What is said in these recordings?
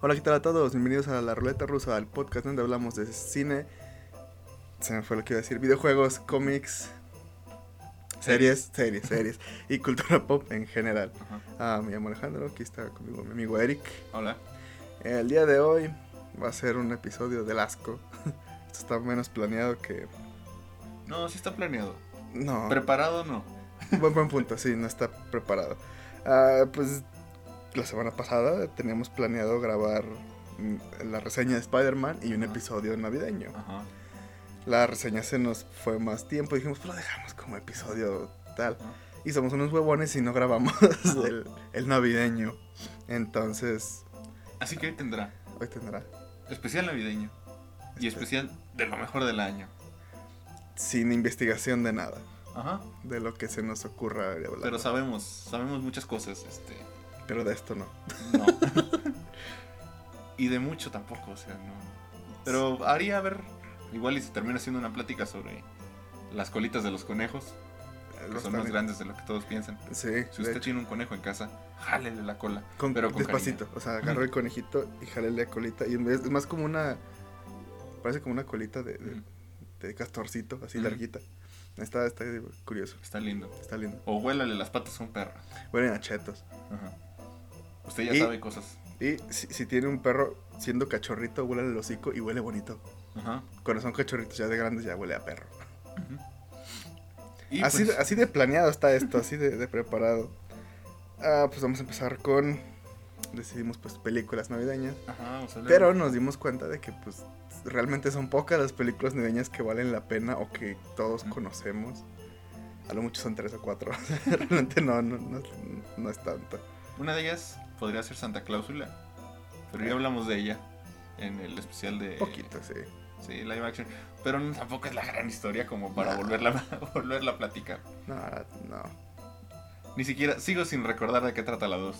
Hola, ¿qué tal a todos? Bienvenidos a La Ruleta Rusa, al podcast donde hablamos de cine. Se me fue lo que iba a decir: videojuegos, cómics, series, series, series y cultura pop en general. Ah, me llamo Alejandro, aquí está conmigo mi amigo Eric. Hola. El día de hoy va a ser un episodio del asco. Esto está menos planeado que. No, sí está planeado. No, Preparado no. buen, buen punto, sí, no está preparado. Ah, pues la semana pasada teníamos planeado grabar mm, la reseña de Spider-Man y un Ajá. episodio navideño. Ajá. La reseña se nos fue más tiempo y dijimos, pues lo dejamos como episodio tal. Ajá. Y somos unos huevones y no grabamos el, el navideño. Entonces, Así que hoy tendrá hoy tendrá especial navideño y especial de lo mejor del año. sin investigación de nada, Ajá. de lo que se nos ocurra hablar. Pero sabemos, sabemos muchas cosas, este, Pero de esto no. no. y de mucho tampoco, o sea, no. Pero haría a ver, igual y se termina haciendo una plática sobre las colitas de los conejos, que Los son más grandes de lo que todos piensan. Sí, Si usted tiene un conejo en casa, jálele la cola. Con, pero con despacito, o sea, agarra el conejito y jale la colita. Y en vez- es más como una. Parece como una colita de, de, castorcito, así larguita. Está, está curioso, Está lindo. está lindo. O huélale las patas a un perro. Huelen a chetos. Ajá. Usted ya Y- sabe cosas. Y si, si tiene un perro siendo cachorrito, huele el hocico y huele bonito. Ajá. Cuando son cachorritos ya de grandes, ya huele a perro. Y así, pues, de, así de planeado está esto, así de, de preparado. Ah, pues vamos a empezar con. Decidimos, pues, películas navideñas. ajá, vamos a hablar- Pero nos dimos cuenta de que pues realmente son pocas las películas navideñas que valen la pena o que todos conocemos. A lo mucho son tres o cuatro. realmente no, no, no, no es tanto. Una de ellas podría ser Santa Cláusula. Pero ya hablamos de ella en el especial de. Poquito, sí. Sí, live action. Pero no- tampoco es la gran historia como para No. volverla, volverla a platicar. No, no. Ni siquiera. Sigo sin recordar de qué trata la 2.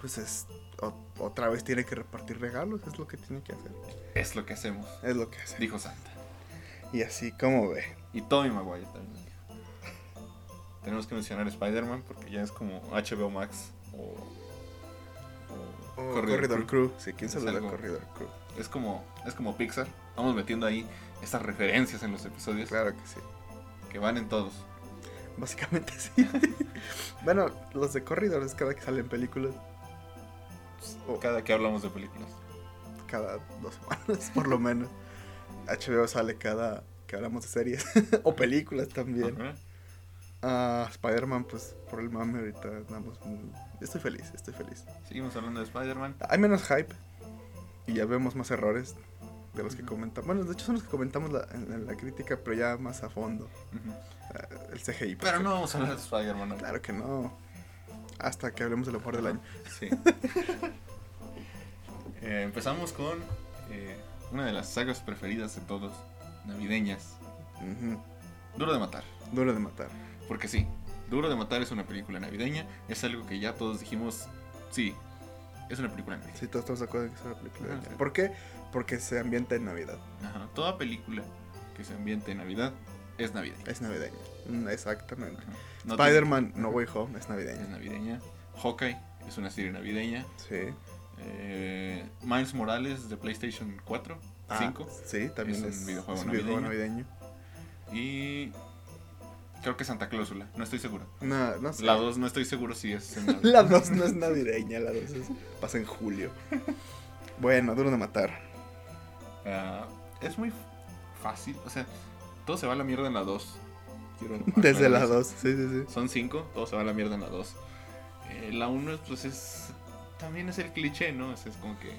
Pues es. o- otra vez tiene que repartir regalos, es lo que tiene que hacer. Es lo que hacemos, Es lo que hace. dijo Santa. Y así como ve. Y Tommy Maguire también. Tenemos que mencionar Spider-Man porque ya es como HBO Max o. o O Corridor Corridor, Crew. Crew. Sí, ¿quién saluda Corridor Crew? Es como, es como Pixar. Vamos metiendo ahí estas referencias en los episodios Claro que sí. que van en todos. Básicamente sí. bueno, los de Corridor es cada que salen películas. O- Cada que hablamos de películas. cada dos semanas, por lo menos. HBO sale cada que hablamos de series o películas también. Ah, Spider-Man, pues por el mame ahorita andamos muy... Estoy feliz, estoy feliz. Seguimos hablando de Spider-Man. Hay menos hype y ya vemos más errores de los que comentamos. Bueno, de hecho son los que comentamos la- en, en la crítica, pero ya más a fondo. Ah, el CGI. Pero no vamos a hablar de Spider-Man. ¿no? Claro que no. Hasta que hablemos de lo mejor del año. Sí. Eh, empezamos con eh, una de las sagas preferidas de todos, navideñas. Duro de matar. Duro de matar. Porque sí, Duro de matar es una película navideña. Es algo que ya todos dijimos, sí, es una película navideña. Sí, todos estamos de acuerdo en que es una película. Navideña. sí. ¿Por qué? Porque se ambienta en Navidad. Ajá. Toda película que se ambiente en Navidad es navideña. Es navideña. Mm, Exactamente. No Spider-Man No Way Home es navideña. es navideña. Hawkeye es una serie navideña. Sí. Eh, Miles Morales de PlayStation 4, Ah, 5. Sí, también Es un videojuego es un videojuego navideño. Y creo que Santa Cláusula, no estoy seguro. No, no sé. La 2 no estoy seguro si es en. La 2 no es navideña, la 2 es, pasa en julio. Bueno, duro de matar. Ah, es muy fácil, o sea, todo se va a la mierda en la 2. Quiero Desde la eso. 2, sí, sí, sí. Son 5, todo se va a la mierda en la 2. Eh, la 1 pues es... También es el cliché, ¿no? Es, es como que...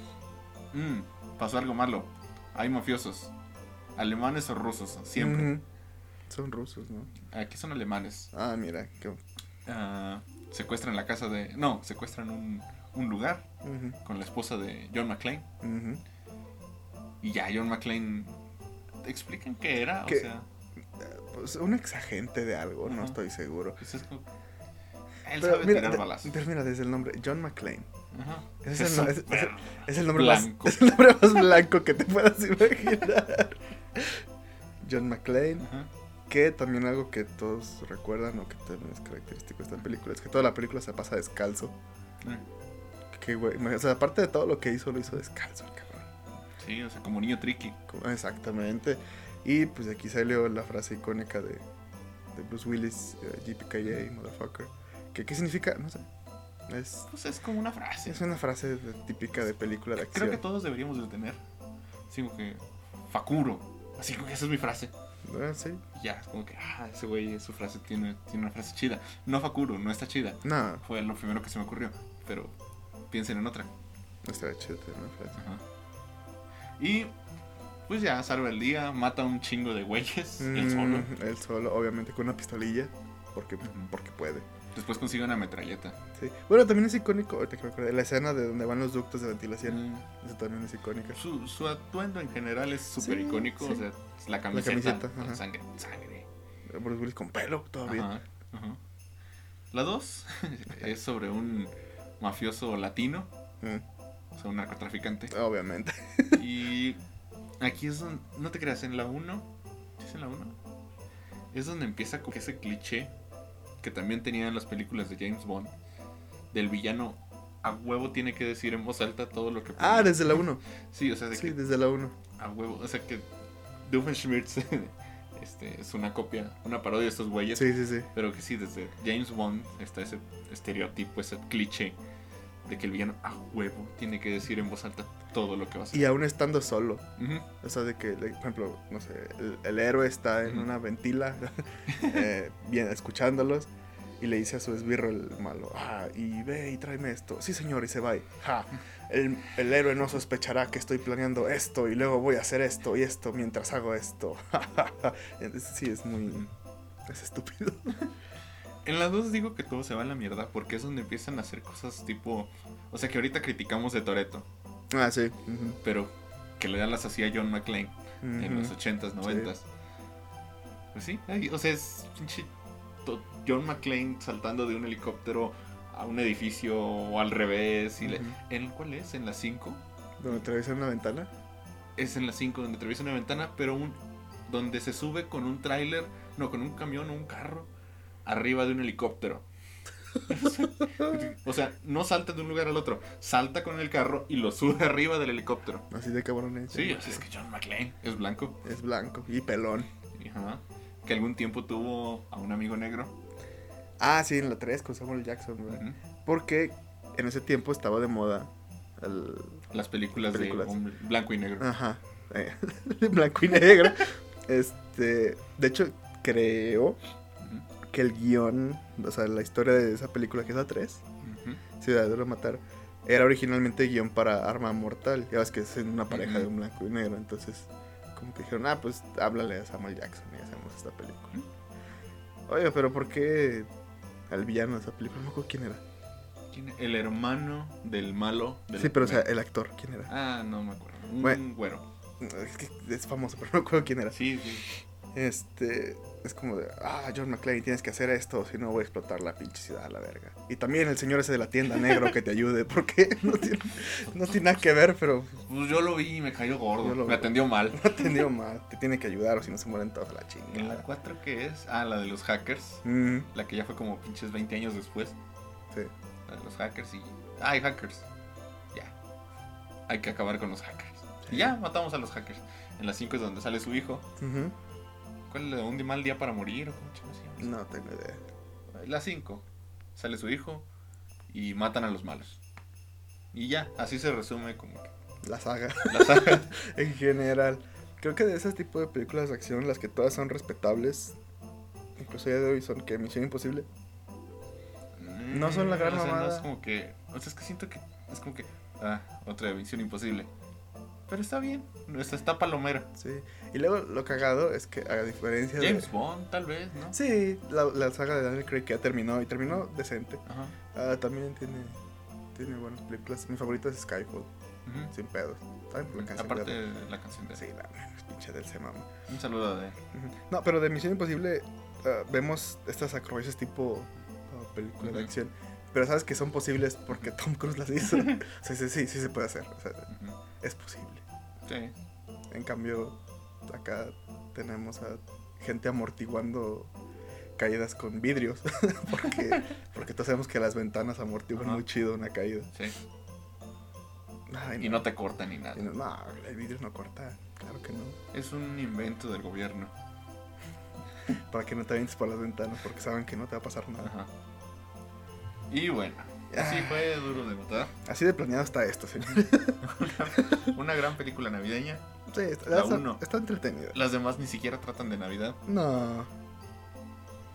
"Mm, pasó algo malo. Hay mafiosos. Alemanes o rusos, siempre. Ujú. Son rusos, ¿no? Aquí son alemanes. Ah, mira. qué- Ah, secuestran la casa de... No, secuestran un, un lugar con la esposa de John McClane. Y ya, John McClane... ¿Te explican qué era? ¿Qué? O sea, Pues un exagente de algo, no estoy seguro. pues es como... Él Pero sabe mira, tirar de- mira, desde el nombre, John McClane. Ajá. Ese es, el, no- es- es- súper es el nombre más, blanco. es el nombre más blanco que te puedas imaginar. John McClane. Ajá. Que también algo que todos recuerdan o que también es característico de esta película es que toda la película se pasa descalzo. Porque, güey, o sea, aparte de todo lo que hizo, lo hizo descalzo, el cabrón. Sí, o sea, como niño tricky. Exactamente. Y pues de aquí salió la frase icónica de, de Bruce Willis, eh, JPKJ, motherfucker. ¿Qué, ¿Qué significa? No sé. Es, Pues es como una frase. es una frase de- típica de película de acción. Creo que todos deberíamos de tener. Así como que. Fakuro. Así como que esa es mi frase. Ah, sí. Y ya, es como que, ah, ese güey, su frase tiene, tiene una frase chida. No Fakuro, no está chida. No, Fue lo primero que se me ocurrió. Pero piensen en otra. no está tener una frase. Ajá. Y pues ya salva el día, mata a un chingo de güeyes, él solo. Mm, Él solo, obviamente con una pistolilla. Porque, porque puede. Después consigue una metralleta. Sí. Bueno, también es icónico, ahorita que me acordé, la escena de donde van los ductos de ventilación. Mm, Eso también es icónica. Su, su atuendo en general es súper Sí, icónico. sí. O sea, la camiseta, camiseta, con sangre, sangre. Bruce Willis con pelo todavía. Ajá, ajá. La dos es sobre un mafioso latino, Mm, o sea, un narcotraficante. obviamente. Y aquí es donde, no te creas, en la 1, ¿sí es en la 1? Es donde empieza con ese cliché que también tenían las películas de James Bond, del villano a huevo tiene que decir en voz alta todo lo que... Ah, desde la 1. Sí, o sea, de Sí, que desde la 1. a huevo, o sea que Doofenshmirtz este, es una copia, una parodia de estos güeyes, Sí, sí, sí. pero que sí, desde James Bond está ese estereotipo, ese cliché de que el villano a huevo tiene que decir en voz alta todo lo que va a hacer. Y aún estando solo. Ujú. O sea, de que, por ejemplo, no sé, el, el héroe está en Ujú. una ventila, eh, bien, escuchándolos, y le dice a su esbirro el malo, ah, y ve y tráeme esto. Sí, señor, y se va. y, Ja, el, el héroe no sospechará que estoy planeando esto, y luego voy a hacer esto y esto mientras hago esto. Sí, es muy... Es estúpido. En las dos digo que todo se va a la mierda porque es donde empiezan a hacer cosas tipo. O sea que ahorita criticamos de Toreto, Ah, sí. pero que le dan las hacía John McClane en ujú. los 80s, 90s. Pues sí, ahí, o sea, es pinche John McClane saltando de un helicóptero a un edificio o al revés. Y le-. ¿En cuál es? ¿En la 5? Donde atraviesan una ventana. Es en la 5 donde atraviesa una ventana, pero un, donde se sube con un tráiler, no, con un camión o un carro, arriba de un helicóptero. o sea, no salta de un lugar al otro, salta con el carro y lo sube arriba del helicóptero. Así de cabrones. Sí, o sea, es que John McClane es blanco. Es blanco y pelón. Ajá. Que algún tiempo tuvo a un amigo negro. Ah, sí, en la 3 con Samuel Jackson. Porque en ese tiempo estaba de moda el... Las películas, Películas. de hombre- blanco y negro. Ajá. eh, blanco y negro. Este... De hecho, creo que el guion, o sea, la historia de esa película que es la 3, Ujú. Ciudad de lo Matar, era originalmente guion para Arma Mortal. Ya ves que es una pareja de un blanco y negro. Entonces, como que dijeron, ah, pues háblale a Samuel Jackson y hacemos esta película. Oye, pero ¿por qué al villano de esa película? No me acuerdo quién era. ¿Quién? El hermano del malo. de la Sí, pero o sea, el actor, ¿quién era? Ah, no me acuerdo. Un Bueno. güero. Es que es famoso, pero no me acuerdo quién era. Sí, sí. Este, es como de, ah, John McClane, tienes que hacer esto, si no voy a explotar la pinche ciudad a la verga. Y también el señor ese de la tienda negro que te ayude, porque no tiene, no tiene nada que ver, pero Pues yo lo vi y me cayó gordo. Lo me atendió mal. ha tenido mal, te tiene que ayudar o si no se mueren todos la ¿En la chingada. 4 qué es? Ah, la de los hackers. Mm, La que ya fue como pinches 20 años después. sí. La de los hackers y. Ah, hay hackers. Ya. Hay que acabar con los hackers. Sí. Y ya matamos a los hackers. En la 5 es donde sale su hijo. Ujú. ¿Cuál es de un mal día para morir? No tengo idea. La 5. Sale su hijo y matan a los malos. Y ya, así se resume como que La saga, la saga. en general. Creo que de ese tipo de películas de acción, las que todas son respetables, incluso ya de hoy son que Misión Imposible. No son la gran O sea, No mamada. es como que. O sea, es que siento que. Es como que. Ah, otra misión imposible. Pero está bien. Está, está palomera. Sí. Y luego lo cagado es que a diferencia de... James Bond, tal vez, ¿no? Sí, la, la saga de Daniel Craig que ya terminó y terminó decente. Ajá. Ah, también tiene, tiene buenas películas. Mi favorita es Skyfall, Ujú. sin pedos. ¿Saben por la canción? Aparte de- de la canción de. Sí, la pinche del se mama. Un saludo de. No, pero de Misión Imposible ah, vemos estas acrobacias tipo ah, película de acción. Pero sabes que son posibles porque Tom Cruise las hizo. sí, sí, sí, sí se puede hacer. O sea. Es posible. Sí. En cambio, acá tenemos a gente amortiguando caídas con vidrios. porque, porque todos sabemos que las ventanas amortiguan Ajá. muy chido una caída. Sí. Ay, Y no te corta ni nada. No, no, el vidrio no corta. Claro que no. Es un invento del gobierno. Para que no te avientes por las ventanas porque saben que no te va a pasar nada. Ajá. Y bueno, así Ah. fue duro de votar. Así de planeado está esto, señor. Una gran película navideña. Sí, está, La está- uno. está entretenido. Las demás ni siquiera tratan de Navidad. No.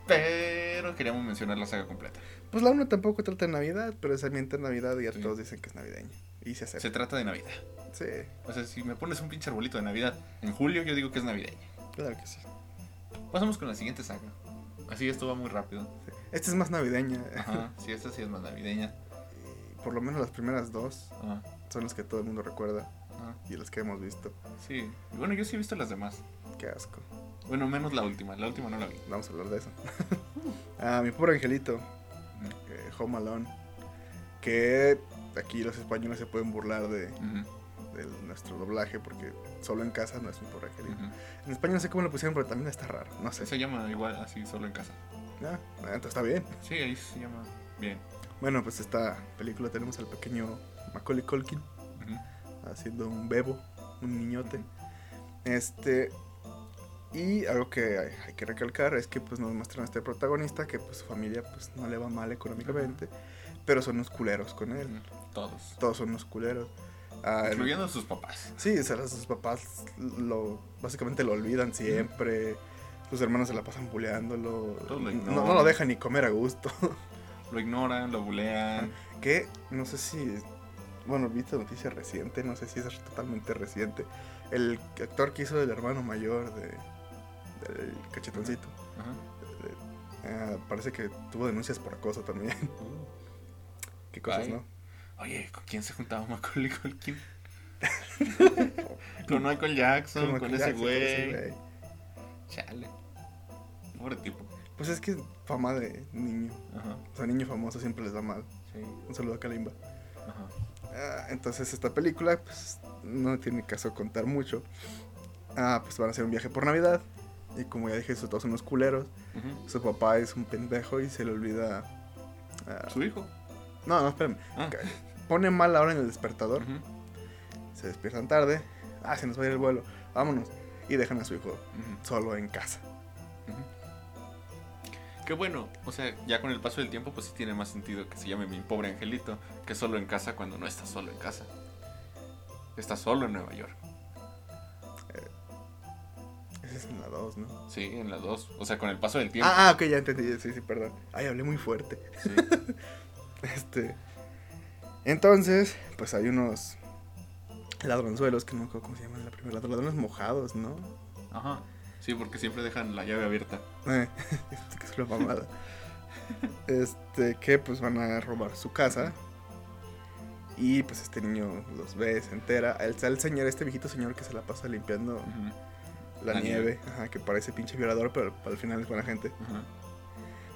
Pero queríamos mencionar la saga completa. Pues la 1 tampoco trata de Navidad, pero se ambienta en Navidad y ya Sí. todos dicen que es navideña. Y se Se acepta. trata de Navidad. Sí, O sea, si me pones un pinche arbolito de Navidad en julio, yo digo que es navideña. claro que sí. Pasamos con la siguiente saga. Así esto va muy rápido. sí. Esta es más navideña. Ajá, sí, esta sí es más navideña. Por lo menos las primeras dos Ajá, son las que todo el mundo recuerda ajá. y las que hemos visto. Sí, y bueno, yo sí he visto las demás. Qué asco. Bueno, menos la última. La última no la vi. Vamos a hablar de eso. ah, mi pobre angelito, eh, Home Alone. Que aquí los españoles se pueden burlar de, de nuestro doblaje porque solo en casa no es mi pobre angelito. ujú. En España no sé cómo lo pusieron, pero también está raro. No sé. Se llama igual así, solo en casa. Ah, entonces está bien. Sí, ahí se llama bien. Bueno, pues esta película tenemos al pequeño Macaulay Culkin Ujú, haciendo un bebo, un niñote. Este y algo que hay, hay que recalcar es que pues nos muestran a este protagonista que pues su familia pues no le va mal económicamente, pero son unos culeros con él. Todos. Todos son unos culeros. Ah, Incluyendo a sus papás. Sí, o sea, sus papás lo básicamente lo olvidan siempre. Sus hermanos se la pasan buleándolo. Lo No, no lo dejan ni comer a gusto. Lo ignoran, lo bulean. que no sé si. Bueno, vi esta noticia reciente, no sé si es totalmente reciente. El actor que hizo el hermano mayor de del cachetoncito. Ajá. eh, parece que tuvo denuncias por acoso también. Qué cosas. ¿no? Oye, ¿con quién se juntaba Macaulay Culkin? con Michael Jackson, con que ese Jackson, con ese güey. Chale. Pobre tipo. Pues es que fama de niño. Ajá. O sea, niño famoso siempre les va mal. Sí. Un saludo a Kalimba. Ajá. Ah, entonces esta película pues no tiene caso contar mucho. Ah, pues van a hacer un viaje por Navidad. Y como ya dije, son todos unos culeros. Su papá es un pendejo y se le olvida... ah, ¿Su hijo? no, no, espérame. Ah. Pone mal la hora en el despertador. Se despiertan tarde. Ah, se nos va a ir el vuelo. Vámonos. Y dejan a su hijo solo en casa. Qué bueno, o sea, ya con el paso del tiempo, pues sí tiene más sentido que se llame mi pobre angelito que solo en casa cuando no está solo en casa. Está solo en Nueva York. Esa es en la 2, ¿no? Sí, en las dos. O sea, con el paso del tiempo. Ah, ah, ok, ya entendí. Sí, sí, perdón. Ay, hablé muy fuerte. Sí. Este. Entonces, pues hay unos ladronzuelos que no me acuerdo cómo se llaman la primera. Ladrones mojados, ¿no? Ajá. Sí, porque siempre dejan la llave abierta. Eh, que es una mamada. Este, que pues van a robar su casa. Y pues este niño los ve, se entera. El, el señor, este viejito señor que se la pasa limpiando la, La nieve, ajá, que parece pinche violador, pero al final es buena gente. Ajá.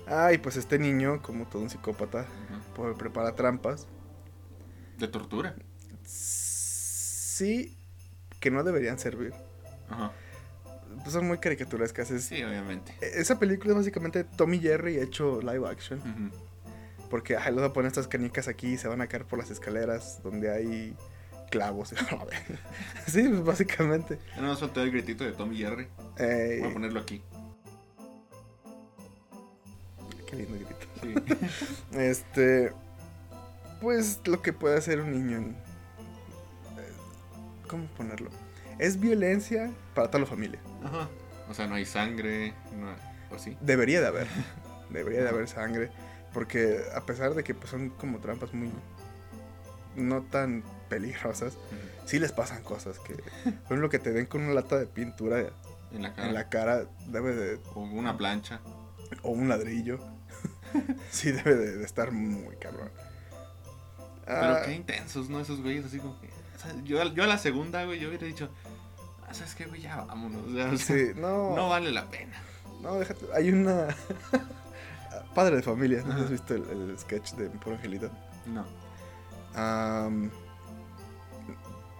Ah, y pues este niño, como todo un psicópata, pues, prepara trampas. De tortura. Sí, que no deberían servir. Ajá. Pues son muy caricaturescas. Es, Sí, obviamente. Esa película es básicamente Tommy Jerry hecho live action. Ujú. Porque ay, les voy a poner estas canicas aquí y se van a caer por las escaleras donde hay clavos. sí, pues básicamente. Ya no soltó el gritito de Tommy Jerry. Eh, Voy a ponerlo aquí. qué lindo grito. Sí. Este. Pues lo que puede hacer un niño en. eh, ¿Cómo ponerlo? Es violencia para toda la familia. Ajá. O sea, no hay sangre. No hay- ¿O sí? Debería de haber. Debería de haber sangre. Porque a pesar de que pues, son como trampas muy. No tan peligrosas. Ujú. Sí les pasan cosas. Que, por ejemplo, que te den con una lata de pintura En la cara. en la cara. Debe de. O una plancha. O un ladrillo. sí, debe de, de estar muy cabrón. Pero Ah, qué intensos, ¿no? Esos güeyes así como que. o sea, yo, yo a la segunda, güey, yo hubiera dicho. "Ah, ¿Sabes qué, güey? Ya vámonos. o sea, o sea, sí, no. No vale la pena. No, déjate. Hay una. Padre de familia. ¿No Ajá. has visto el, el sketch de Mi Pobre Angelito? No.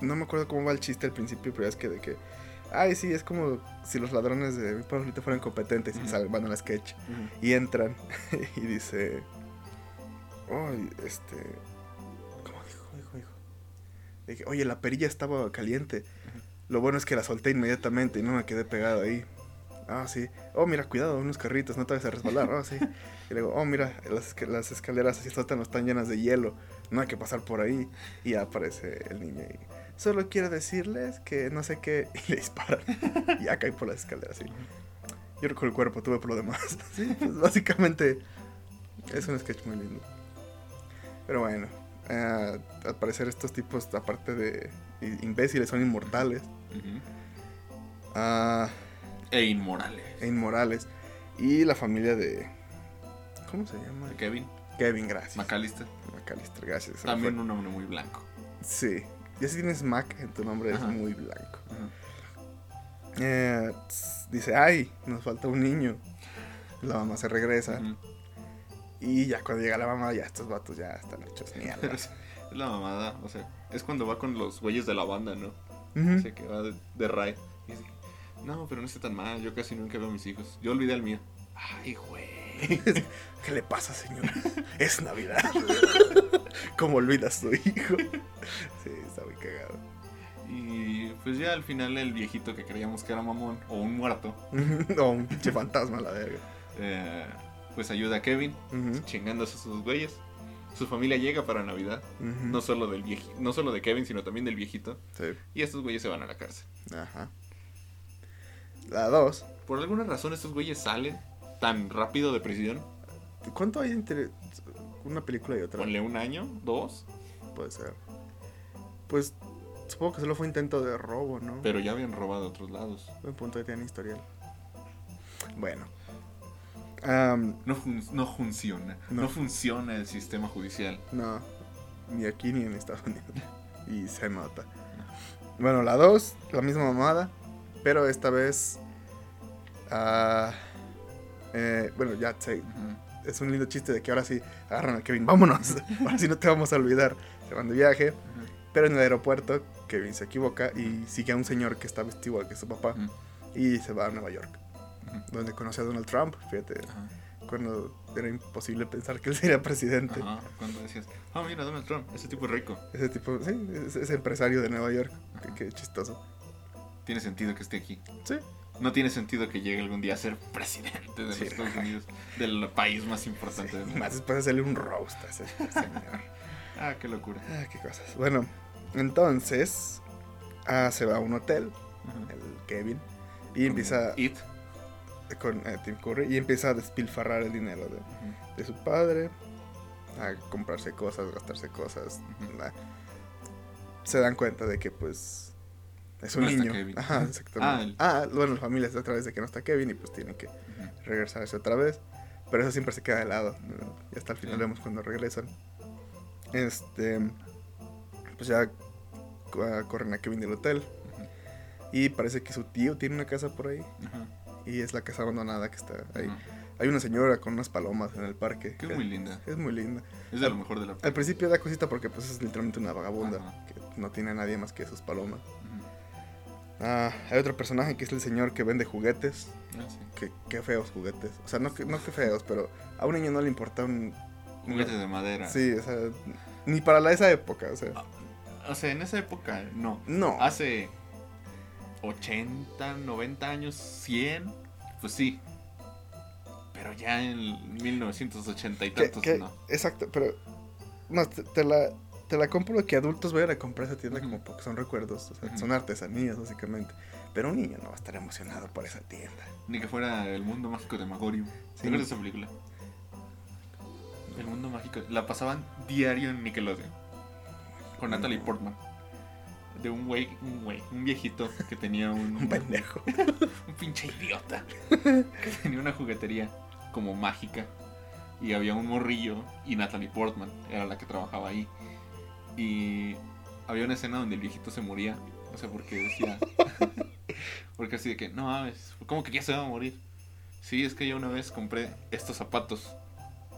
No me acuerdo cómo va el chiste al principio, pero es que de que. Ay, sí, es como si los ladrones de Mi Pobre Angelito fueran competentes y Ujú. salen, van al sketch y entran y dice. Ay, este. Dije, oye, la perilla estaba caliente. Lo bueno es que la solté inmediatamente y no me quedé pegado ahí. Ah, sí. Oh, mira, cuidado, unos carritos, no te vayas a resbalar. Oh, sí. Y luego, oh, mira, las, las escaleras así sótano están llenas de hielo. No hay que pasar por ahí. Y ya aparece el niño y... Solo quiero decirles que no sé qué... Y le disparan. Y ya cae por las escaleras, sí. Yo con el cuerpo tuve problemas. Sí, pues básicamente es un sketch muy lindo. Pero bueno, eh, al parecer estos tipos, aparte de imbéciles, son inmortales. Ah, E inmorales. e inmorales. Y la familia de... ¿Cómo se llama? Kevin Kevin, gracias. McAllister. McAllister, gracias. También un nombre muy blanco. Sí. Ya si tienes Mac en tu nombre Ajá. es muy blanco. Eh, dice, ay, nos falta un niño. La mamá se regresa. Y ya cuando llega la mamá, ya estos vatos ya están hechos mierda. Es la mamada, o sea, es cuando va con los güeyes de la banda, ¿no? Ujú. Dice que va de, de. Y dice, no, pero no está tan mal, yo casi nunca veo a mis hijos. Yo olvidé al mío. Ay, güey. ¿Qué le pasa, señora? Es Navidad. ¿Cómo olvidas tu hijo? Sí, está muy cagado. Y pues ya al final el viejito que creíamos que era mamón o un muerto, o un pinche fantasma, la verga. eh, pues ayuda a Kevin chingándose a sus güeyes. Su familia llega para Navidad, no solo del vieji- no solo de Kevin, sino también del viejito. Sí, Y estos güeyes se van a la cárcel. ajá. La 2. Por alguna razón estos güeyes salen tan rápido de prisión. ¿Cuánto hay entre una película y otra? Ponle un año, dos, Puede ser. Pues supongo que solo fue intento de robo, ¿no? pero ya habían robado a otros lados. Buen punto que tienen historial. Bueno. Am, No, fun- no funciona. No. No. funciona el sistema judicial. no. Ni aquí ni en Estados Unidos. Y se nota. Bueno, la 2, la misma mamada. Pero esta vez. ah, eh, bueno, ya sé. Es un lindo chiste de que ahora sí agarran a Kevin. Vámonos. ahora sí no te vamos a olvidar. Se van de viaje. Pero en el aeropuerto, Kevin se equivoca y sigue a un señor que está vestido igual que su papá. Y se va a Nueva York. Donde conoce a Donald Trump. Fíjate, Ajá. cuando era imposible pensar que él sería presidente. Ajá. Cuando decías, ah, mira, Donald Trump, ese tipo es rico. Ese tipo, sí, ese, ese empresario de Nueva York. Que chistoso. Tiene sentido que esté aquí. Sí. No tiene sentido que llegue algún día a ser presidente de Sí. los Estados Unidos, del país más importante del Y mundo. más después de hacerle un roast a ese señor. Ah, qué locura. ah, qué cosas. Bueno, entonces ah, se va a un hotel, el Kevin, y empieza It. Con eh, Tim Curry y empieza a despilfarrar el dinero de, su padre, a comprarse cosas, gastarse cosas. La- Se dan cuenta de que pues es un No niño. Ajá, exactamente. Ah, bueno, la familia está a través de que no está Kevin y pues tienen que Ujú. regresarse otra vez. Pero eso siempre se queda de lado. ¿no? Y hasta el final Sí. vemos cuando regresan. Este. Pues ya co- ah, corren a Kevin del hotel. Y parece que su tío tiene una casa por ahí. Ajá. Y es la casa abandonada que está ahí. Ajá. Hay una señora con unas palomas en el parque. Que es muy linda. Es muy linda. Es de lo mejor de la Al principio da cosita porque pues es literalmente una vagabunda. Ajá. Que no tiene a nadie más que sus palomas. Ujú. Ah, hay otro personaje que es el señor que vende juguetes. Ah, sí. Que, qué feos juguetes. O sea, no que, no que feos, pero a un niño no le importa un... Juguetes de madera. Sí, o sea, ni para la, esa época, o sea. O sea, en esa época, no. No. Hace 80, 90 años, 100, pues sí. Pero ya en 1980 y tantos, no. Exacto, pero... No, te, te la, te la compro que adultos vayan a comprar esa tienda como porque son recuerdos, o sea, son artesanías básicamente. Pero un niño no va a estar emocionado por esa tienda. Ni que fuera el mundo mágico de Magorium. Sí. ¿Te esa película? El mundo mágico. La pasaban diario en Nickelodeon. Con No. Natalie Portman. De un güey, un güey, un viejito que tenía un, Un pendejo. un pinche idiota. Que tenía una juguetería como mágica. Y había un morrillo y Natalie Portman era la que trabajaba ahí. Y había una escena donde el viejito se moría. O sea, porque decía. porque así de que, no mames, ¿cómo que ya se va a morir? Sí, es que yo una vez compré estos zapatos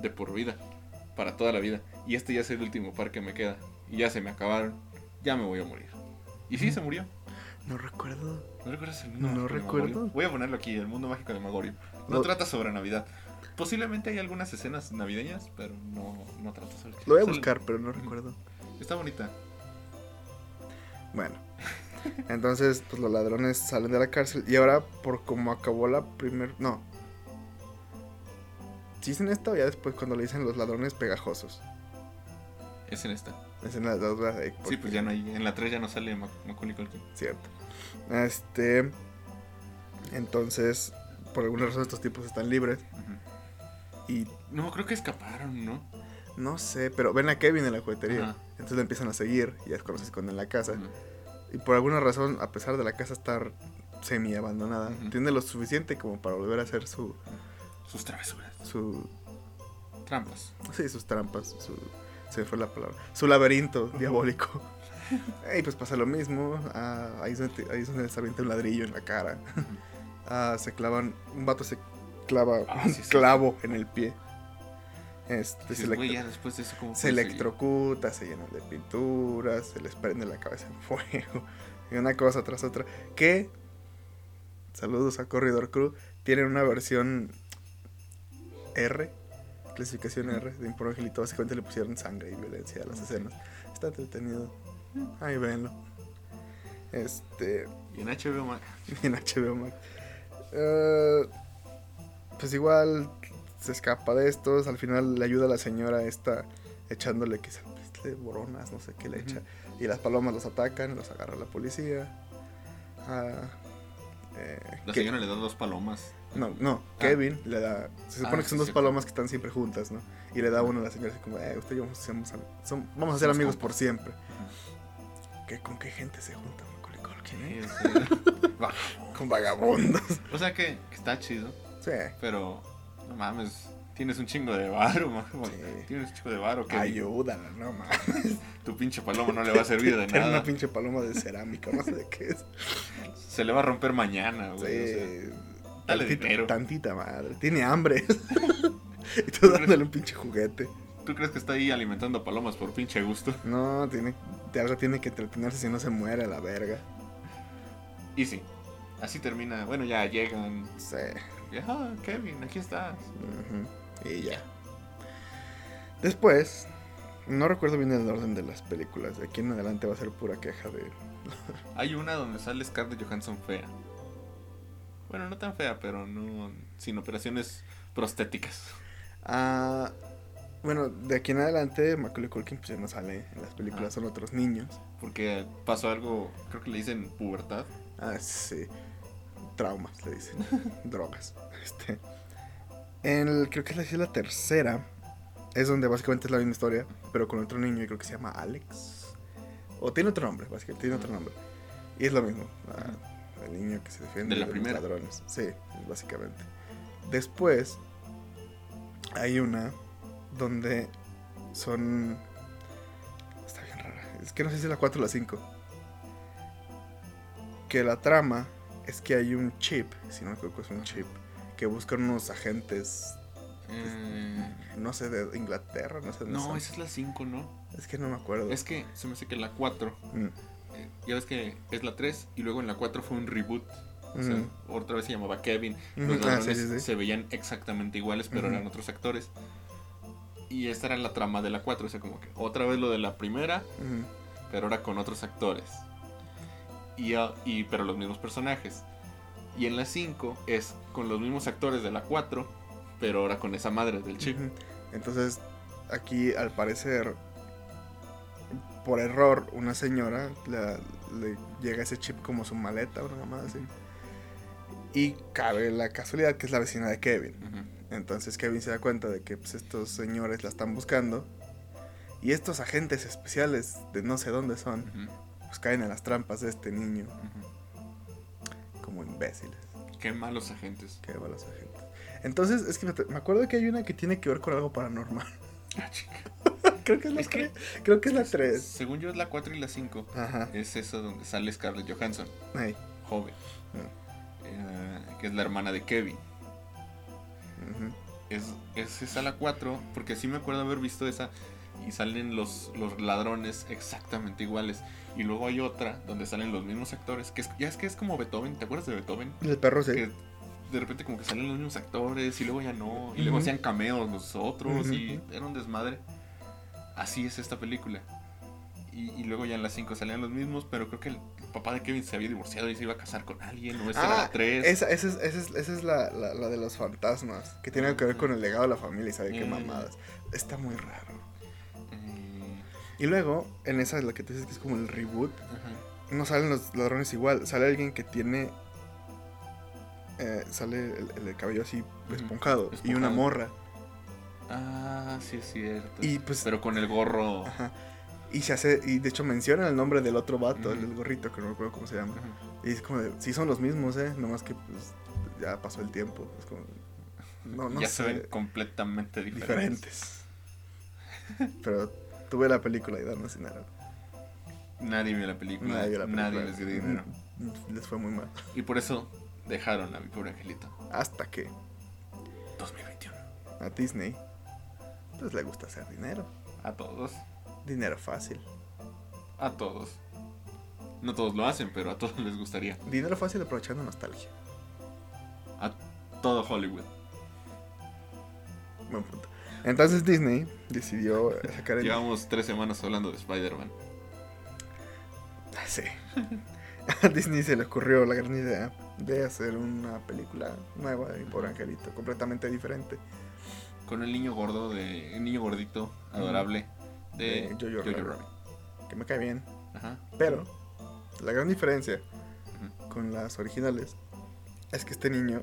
de por vida. Para toda la vida. Y este ya es el último par que me queda. Y ya se me acabaron. Ya me voy a morir. Y sí, se murió. No recuerdo. ¿No recuerdas el mundo No mágico recuerdo. Voy a ponerlo aquí, el mundo mágico de Magorio. No, No. trata sobre Navidad. Posiblemente hay algunas escenas navideñas, pero no, no trata sobre Lo voy a buscar, pero no recuerdo. Está bonita. Bueno. Entonces, pues los ladrones salen de la cárcel. Y ahora, por como acabó la primer. No. ¿Sí es en esta o ya después cuando le dicen los ladrones pegajosos? Es en esta. Es en la dos, ¿verdad? Eh, Sí, porque- pues ya no hay. En la 3 ya no sale Mac- Macaulay Culkin. Cierto. Este. Entonces, por alguna razón estos tipos están libres. Y No, creo que escaparon, ¿no? no sé, pero ven a Kevin en la juguetería. Entonces le empiezan a seguir y es cuando se esconden en la casa. Y por alguna razón, a pesar de la casa estar semi abandonada, tiene lo suficiente como para volver a hacer su. Sus travesuras. su Trampas. sí, sus trampas. Su, se fue la palabra. Su laberinto diabólico. Y pues pasa lo mismo. ah, ahí, es donde, ahí es donde se avienta un ladrillo en la cara. Ah, se clavan. Un vato se clava Ah, un sí, sí. clavo en el pie. Este, se, Dices, electro- güey, ya después de eso, ¿cómo se electrocuta, se llenan de pinturas, se les prende la cabeza en fuego. Y una cosa tras otra. Que, saludos a Corridor Crew, tienen una versión R, clasificación R, de Impuro Angelito. Básicamente le pusieron sangre y violencia a las escenas. Está entretenido. Ahí venlo. Este. Y en HBO Max. en HBO Max. Eh, pues igual se escapa de estos. Al final le ayuda a la señora esta echándole quizá de boronas, no sé qué le echa. Y las palomas los atacan, los agarra la policía. Ah, eh, La que- señora le da dos palomas. No, no, Kevin le da. Se supone Ah, que son sí, dos palomas que están siempre juntas, ¿no? Y le da una a la señora así como, eh, usted y yo somos, son- vamos a ser amigos por siempre. ¿Qué, ¿Con qué gente se junta Macaulay Culkin, eh? Sí, o. Con vagabundos. O sea que, que está chido, Sí. pero no mames, tienes un chingo de varo, ma- Sí. Tienes un chingo de varo Ayúdala, no mames. tu pinche paloma no le va a servir de nada. una pinche paloma de cerámica, no sé de qué es. Se le va a romper mañana, Sí. güey. o sea, dale tantita, dinero. tantita madre. Tiene hambre. y tú dándole un pinche juguete. ¿Tú crees que está ahí alimentando palomas por pinche gusto? No, tiene, de algo tiene que entretenerse si no se muere a la verga. Y sí, así termina. Bueno, ya llegan. Sí. Ah, Kevin, aquí estás. Y ya. Después, no recuerdo bien el orden de las películas. De aquí en adelante va a ser pura queja de. Hay una donde sale Scarlett Johansson fea. Bueno, no tan fea, pero no. Sin operaciones prostéticas. Ah, bueno, de aquí en adelante, Macaulay Culkin pues ya no sale en las películas, Ah. son otros niños. Porque pasó algo, creo que le dicen pubertad. Ah, sí. Traumas, le dicen. Drogas. Este. En el- creo que es la, tercera. Es donde básicamente es la misma historia, pero con otro niño y creo que se llama Alex. O tiene otro nombre, básicamente, tiene otro nombre. Y es lo mismo. ah, el niño que se defiende De la los primera. ladrones. Sí, básicamente. Después hay una donde son... Está bien rara. Es que no sé si es la 4 o la 5 que la trama es que hay un chip, si no me equivoco es un chip, que buscan unos agentes, Eh, no sé, de Inglaterra, no sé dónde no, esa es la 5, ¿no? Es que no me acuerdo. Es que se me hace que la 4. Mm, ya ves que es la 3 y luego en la 4 fue un reboot. O sea, otra vez se llamaba Kevin. Los ah, ladrones sí, sí, sí. se veían exactamente iguales, pero eran otros actores. Y esta era la trama de la 4, o sea, como que otra vez lo de la primera, pero ahora con otros actores. Y, ah, y pero los mismos personajes. Y en la 5 es con los mismos actores de la 4, pero ahora con esa madre del chip. ujú. Entonces, aquí al parecer, por error, una señora la- le llega ese chip como su maleta, una mamada así. Y cabe la casualidad que es la vecina de Kevin. Entonces Kevin se da cuenta de que pues, estos señores la están buscando. Y estos agentes especiales de no sé dónde son, pues caen en las trampas de este niño como imbéciles. Qué malos agentes. Qué malos agentes. Entonces, es que me me acuerdo que hay una que tiene que ver con algo paranormal. Ah, chica. creo que es la Es que- 3. Creo que es la 3. Según yo es la 4 y la 5. Ajá. Es esa donde sale Scarlett Johansson, joven. Mm. Eh, que es la hermana de Kevin. Ujú. Es, es esa la 4, porque sí me acuerdo haber visto esa. Y salen los, los ladrones exactamente iguales. Y luego hay otra donde salen los mismos actores. Que es, ya es que es como Beethoven. ¿Te acuerdas de Beethoven? El perro sí. Que de repente como que salen los mismos actores y luego ya no. Y luego hacían cameos los otros y era un desmadre. Así es esta película. Y, y luego ya en las 5 salían los mismos, pero creo que el papá de Kevin se había divorciado y se iba a casar con alguien, o esta era Ah, la 3. esa, esa es, esa es, esa es la, la, la de los fantasmas, que tiene que ver con el legado de la familia y sabe qué Mm. mamadas. Está muy raro. Eh, Y luego, en esa, la que te dices que es como el reboot, ajá. no salen los ladrones igual, sale alguien que tiene... eh, sale el, el cabello así esponjado, y una morra. Ah, sí es cierto. Y pues... Pero con el gorro. Ajá. Y se hace, y de hecho mencionan el nombre del otro vato, el gorrito, que no recuerdo cómo se llama. Y es como de, sí son los mismos, eh, nomás que pues ya pasó el tiempo. Es como, no, no ya sé, se ven completamente diferentes. diferentes. Pero tuve la película y danos dinero. Nadie vio la película. Nadie vio la película. Nadie les dio dinero. Mm, Les fue muy mal. Y por eso dejaron a mi pobre angelito. Hasta que 2021. a Disney pues le gusta hacer dinero. A todos. Dinero fácil. A todos. No todos lo hacen, pero a todos les gustaría. Dinero fácil aprovechando nostalgia. A todo Hollywood. Buen punto. Entonces Disney decidió sacar el... Llevamos tres semanas hablando de Spider-Man. Sí. A Disney se le ocurrió la gran idea de hacer una película nueva de mi pobre angelito, completamente diferente. Con el niño gordo de. El niño gordito, adorable. De, De Jojo Jojo Rabbit. Rabbit. Que me cae bien. Ajá. Pero la gran diferencia con las originales es que este niño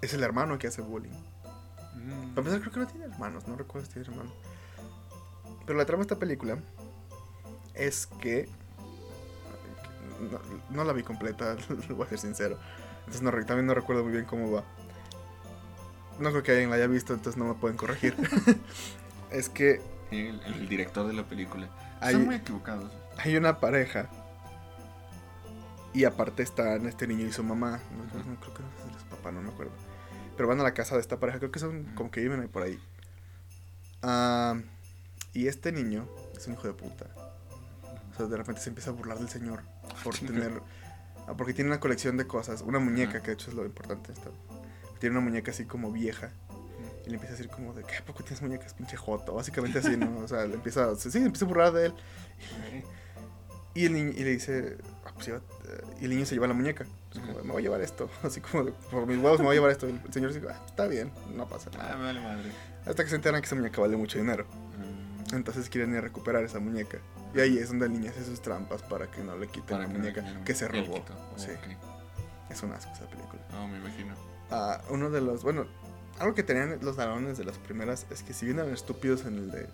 es el hermano que hace bullying. Mm. Para empezar, creo que no tiene hermanos, no recuerdo si tiene hermanos. Pero la trama de esta película es que. No, no la vi completa, voy a ser sincero. Entonces no, también no recuerdo muy bien cómo va. No creo que alguien la haya visto, entonces no me pueden corregir. es que El, el director de la película. Hay- Están muy equivocados. hay una pareja. Y aparte están este niño y su mamá. No, creo- no, creo que es papá, no me acuerdo. Pero van a la casa de esta pareja. Creo que son como que viven ahí por ahí. Ah, y este niño es un hijo de puta. O sea, de repente se empieza a burlar del señor. Por tener. ah, Porque tiene una colección de cosas. Una muñeca, que de hecho es lo importante. Esta. Tiene una muñeca así como vieja. Y le empieza a decir como de, ¿qué? ¿A poco tienes muñecas pinche joto? Básicamente así, ¿no? O sea, le empieza, sí, empieza a burlar de él. Y, el niño, y le dice, "Ah, pues lleva- eh", y el niño se lleva la muñeca. Como, me voy a llevar esto. Así como, de, por mis huevos me voy a llevar esto. Y el señor dice, "Ah, está bien, no pasa Ah, nada. me vale madre. Hasta que se enteran que esa muñeca vale mucho dinero. Mm. Entonces quieren ir a recuperar esa muñeca. Y ahí es donde el niño hace sus trampas para que no le quiten Para la que muñeca no- que se robó. Oh, Sí, es un asco esa película. No, me imagino. Ah, uno de los, bueno, algo que tenían los ladrones de las primeras es que si bien eran estúpidos en el de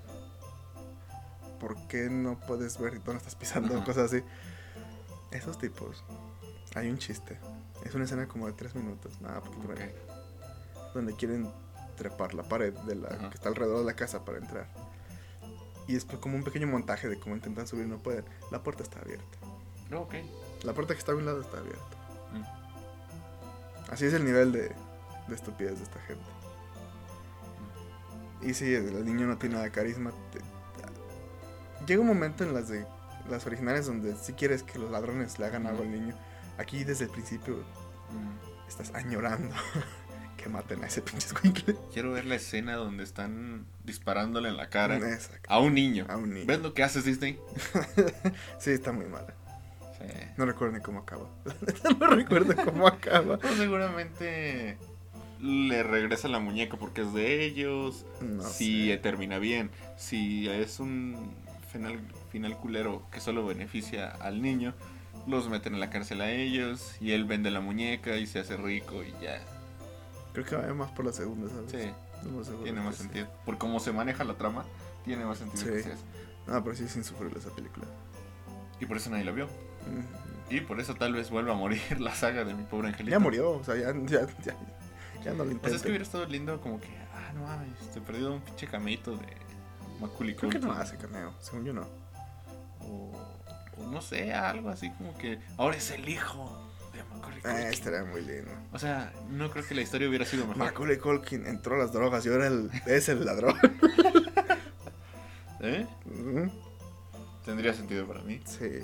¿por qué no puedes ver dónde estás pisando? Cosas así. Esos tipos, hay un chiste. Es una escena como de tres minutos, nada, poquito Ok. menos, donde quieren trepar la pared de la que está alrededor de la casa para entrar. Y es como un pequeño montaje de cómo intentan subir y no pueden. La puerta está abierta. No, ok. La puerta que está a un lado está abierta. Así es el nivel de, de estupidez de esta gente. Y sí, el niño no tiene nada de carisma. Te- Llega un momento en las de las originales donde si quieres que los ladrones le hagan algo al niño. Aquí desde el principio Mm. estás añorando que maten a ese pinche escuincle. Quiero ver la escena donde están disparándole en la cara Exacto. a un niño. A un niño. ¿Ves lo que haces, Disney? Sí, está muy mala. Sí. No recuerdo ni cómo acaba. no recuerdo cómo acaba. Pues seguramente le regresa la muñeca porque es de ellos. No si sé. termina bien. Si es un final, final culero que solo beneficia al niño, los meten en la cárcel a ellos. Y él vende la muñeca y se hace rico y ya. Creo que va más por la segunda, ¿sabes? Sí, No tiene más sí. sentido. Por cómo se maneja la trama, tiene más sentido Sí. que sea. No, pero sí es insufrible esa película. Y por eso nadie la vio. Y por eso tal vez vuelva a morir la saga de mi pobre angelito. Ya murió, o sea, ya, ya, ya, ya no lo intento. es que hubiera estado lindo como que, ah, no mames, se perdió un pinche camito de Macaulay Creo que no hace cameo, según yo no. O, o no sé, algo así como que ahora es el hijo de Macaulay Culkin. Eh, estaría muy lindo. O sea, no creo que la historia hubiera sido mejor. Macaulay Culkin entró a las drogas y ahora el- es el ladrón. ¿Eh? Mm, Tendría sentido para mí. sí.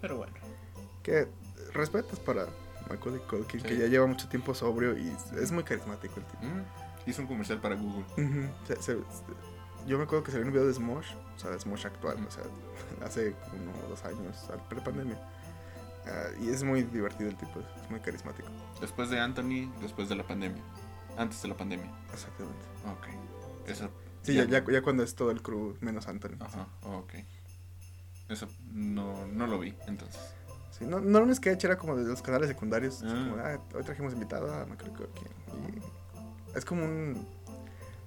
Pero bueno. Que respetos para Macaulay Culkin, que Sí. ya lleva mucho tiempo sobrio y es muy carismático el tipo. Mm, Hizo un comercial para Google. Ujú, se- se- yo me acuerdo que salió un video de Smosh, o sea, de Smosh actual, o sea, hace uno o dos años, al pre-pandemia. Ah, y es muy divertido el tipo, es muy carismático. Después de Anthony, después de la pandemia. Antes de la pandemia. Exactamente. Ok. Eso. Sí, ya, ya, ya cuando es todo el crew menos Anthony. Ajá, ok. Eso no, no lo vi, entonces. Sí, no, no Lunes Sketch era como de los canales secundarios. Ah. como, ah, hoy trajimos invitado a no creo que quién. Y es como un.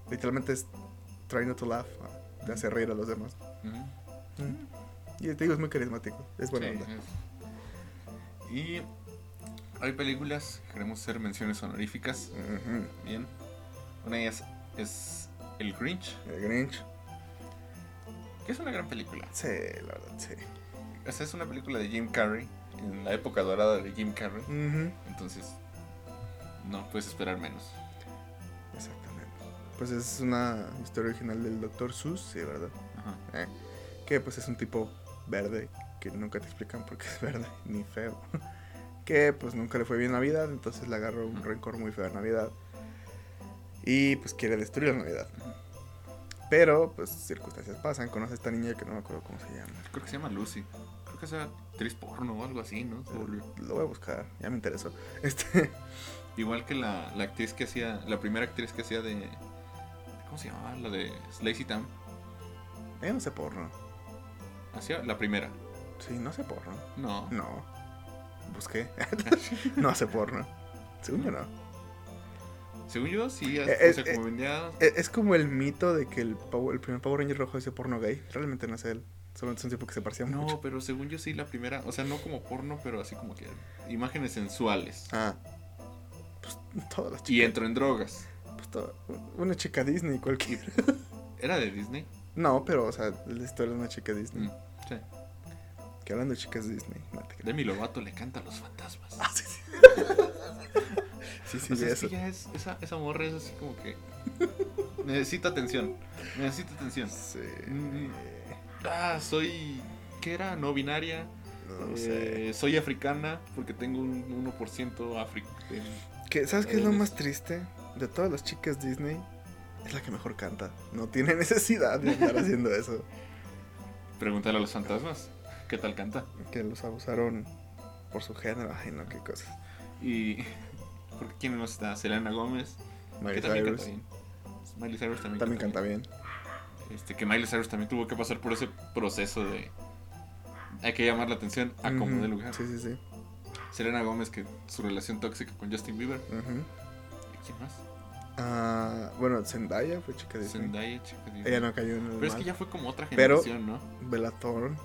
Literalmente es trying not to laugh. ah, Te hace reír a los demás. Mm. Y te digo, es muy carismático. Es buena Sí, onda. es- Y hay películas que queremos hacer menciones honoríficas. Bien. Una de ellas es El Grinch, El Grinch. Que es una gran película. Sí, la verdad, sí. O sea, es una película de Jim Carrey, en la época dorada de Jim Carrey. Entonces, no puedes esperar menos. Exactamente. Pues es una historia original del Dr. Seuss, sí, ¿verdad? Ajá. Eh, que pues es un tipo verde que nunca te explican por qué es verde, ni feo. que pues nunca le fue bien Navidad, entonces le agarró un rencor muy feo a Navidad. Y pues quiere destruir la Navidad. Pero pues circunstancias pasan, conoce a esta niña que no me acuerdo cómo se llama. Creo que se llama Lucy. Creo que es actriz porno o algo así, ¿no? Se. Lo voy a buscar, ya me interesó. Este, Igual que la, la actriz que hacía, la primera actriz que hacía de... ¿Cómo se llamaba? La de Lazy Town. yo no sé porno. Hacía la primera. Sí, no sé porno. No. No. Busqué. no hace porno. Según yo no. Según yo, sí. Eh, o sea, eh, como vendía... E- Es como el mito de que el, el primer Power Ranger rojo hizo porno gay. Realmente no es él. Solo es un tipo que se parecía mucho. No, pero según yo sí la primera, o sea, no como porno, pero así como que imágenes sensuales. Ah. Pues todas las Y chicas. entró en drogas. Pues toda- una chica Disney cualquiera. ¿Era de Disney? No, pero, o sea, la historia de una chica Disney. Mm. Que hablando de chicas Disney. No. Demi Lovato le canta a los fantasmas. Ah, sí, sí. sí, sí, o sea, vi es que eso. ya es, esa, esa morra es así como que... Necesita atención. Necesita atención. Sí. Mm. Ah, soy... ¿Qué era? No binaria. No sé. Eh, soy africana porque tengo un 1% africano. ¿Qué- ¿Sabes qué es lo más triste? De todas las chicas Disney, es la que mejor canta. No tiene necesidad de andar haciendo eso. Pregúntale a los fantasmas. ¿Qué tal canta? Que los abusaron por su género. Ay, no, qué cosas. Y... Porque quién no está? Selena Gómez. Miley que también Cyrus canta bien. Miley Cyrus también, también canta bien. Este, que Miley Cyrus también tuvo que pasar por ese proceso de... Hay que llamar la atención a como Ujú. de lugar. Sí, sí, sí. Selena Gómez, que su relación tóxica con Justin Bieber. Ujú. ¿Y ¿Quién más? Ah, bueno, Zendaya fue chica Disney. Zendaya, chica Disney. Ella no cayó en el Pero es que ya fue como otra Pero- generación, ¿no? Bella Thorne,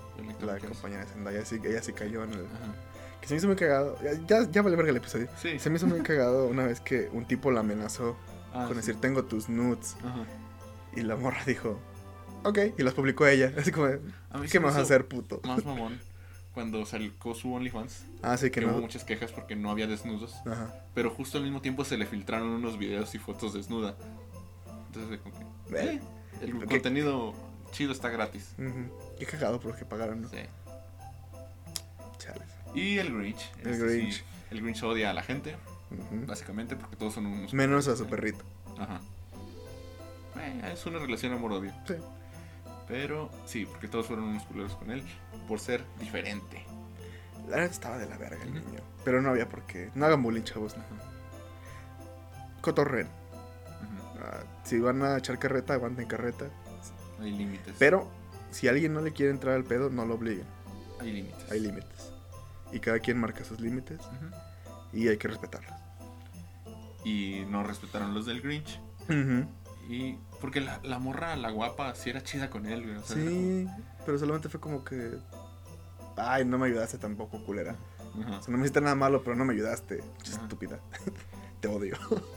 la compañera de Zendaya, sí, ella sí cayó en el... Ajá. Que se me hizo muy cagado. Ya, ya, ya vale verga el episodio. Sí. Se me hizo muy cagado una vez que un tipo la amenazó Ah, con sí. decir, tengo tus nudes. Ajá. Y la morra dijo, ok. Y las publicó ella. Así como, ¿qué me vas a hacer, puto? Más mamón. Cuando sacó su OnlyFans. Ah, sí, Que que hubo muchas quejas porque no había desnudos. Ajá. Pero justo al mismo tiempo se le filtraron unos videos y fotos desnuda. Entonces, como que. Eh, el contenido chido está gratis. Ujú. Qué cagado por los que pagaron, ¿no? Sí. Chales. Y el Grinch. El Este Grinch. sí, el Grinch odia a la gente, básicamente, porque todos son unos. Menos a su perrito. Ajá. Eh, es una relación amor-odio. Sí. Pero sí, porque todos fueron unos culeros con él por ser diferente. La verdad estaba de la verga el niño. Pero no había por qué. No hagan bullying, chavos. Ajá. Cotorren. Ujú. Ah, si van a echar carreta, aguanten carreta. Hay límites. Pero si alguien no le quiere entrar al pedo, no lo obliguen. Hay límites. Hay límites. Y cada quien marca sus límites y hay que respetarlos. Y no respetaron los del Grinch. Y porque la, la morra, la guapa, sí era chida con él, güey. o sea, Sí, pero solamente fue como que. Ay, no me ayudaste tampoco, culera. O sea, no me hiciste nada malo, pero no me ayudaste. Estúpida. Te odio.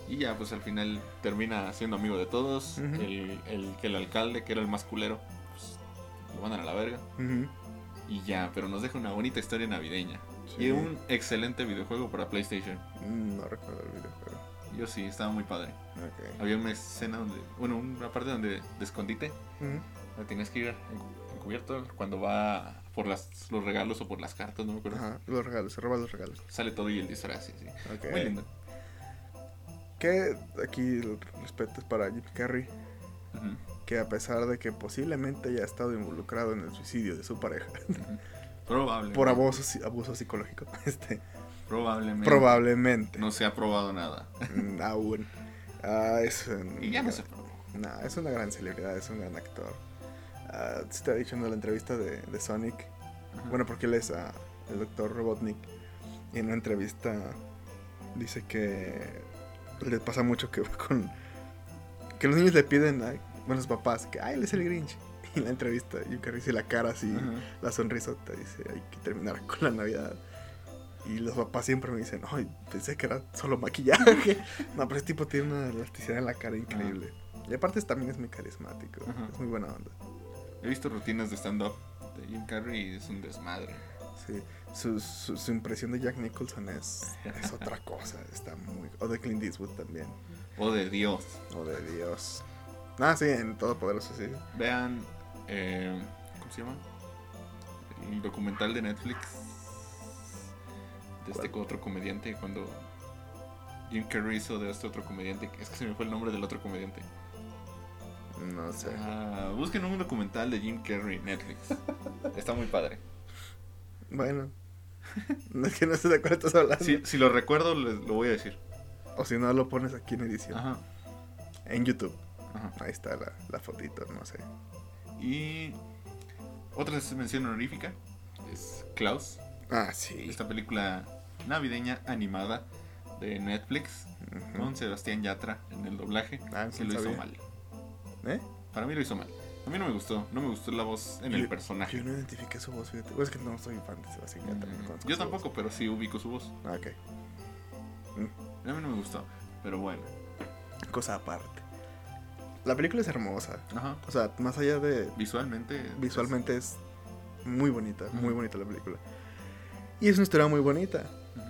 Y ya, pues al final termina siendo amigo de todos. El, el que el alcalde, que era el más culero, pues lo mandan a la verga. Y ya, pero nos deja una bonita historia navideña. Sí. Y un excelente videojuego para PlayStation. Mm, No recuerdo el videojuego. Yo sí, estaba muy padre. Había una escena donde, bueno, una parte donde de escondite, Ujú. donde tienes que ir cuando va por las, los regalos o por las cartas, no me acuerdo. Ajá, los regalos, se roban los regalos. Sale todo y el disfraz, sí, sí. Ok. Muy lindo. Que aquí respeto es para Jim Carrey. Ujú. que a pesar de que posiblemente haya estado involucrado en el suicidio de su pareja Probablemente. por abuso, abuso psicológico, este, Probablemente. probablemente No se ha probado nada. mm, aún ah, es un- Y ya no se probó. Nah, es una gran celebridad, es un gran actor. Ha dicho en la entrevista de, de Sonic, Ajá. bueno, porque él es ah, el doctor Robotnik, y en una entrevista dice que le pasa mucho que con que los niños le piden a bueno, los papás que ay, él es el Grinch. Y en la entrevista Carrey dice la cara así, Ajá. la sonrisota, dice hay que terminar con la Navidad. Y los papás siempre me dicen, ay, pensé que era solo maquillaje. no, pero ese tipo tiene una elasticidad en la cara increíble. Y aparte también es muy carismático, Ajá. es muy buena onda. He visto rutinas de stand-up de Jim Carrey y es un desmadre. Sí, su, su, su impresión de Jack Nicholson es, es otra cosa, está muy... O de Clint Eastwood también, Oh, de Dios. o de Dios. Ah, sí, en Todopoderoso, sí. Vean, eh, ¿cómo se llama? El documental de Netflix de este otro comediante cuando Jim Carrey hizo de este otro comediante. Es que se me fue el nombre del otro comediante. No sé. Ah, busquen un documental de Jim Carrey en Netflix. Está muy padre. Bueno. No es que no sé de cuál estás hablando. Si, si lo recuerdo, les lo voy a decir. O si no, lo pones aquí en edición. Ajá. En YouTube. Ajá. Ahí está la, la fotito, no sé. Y otra mención honorífica es Klaus, Ah, sí. esta película navideña animada de Netflix con Sebastián Yatra en el doblaje. Ah, que sí lo hizo mal. ¿Eh? Para mí lo hizo mal. A mí no me gustó. No me gustó la voz en el personaje. Yo no identifiqué su voz, fíjate. Pues es que no soy fan de Sebastián Yatra, Mm, Yo tampoco, pero sí ubico su voz. Ah, ok. A mí no me gustó. Pero bueno. Cosa aparte. La película es hermosa. Ajá. O sea, más allá de Visualmente. visualmente es muy bonita, muy bonita la película. Y es una historia muy bonita. pues.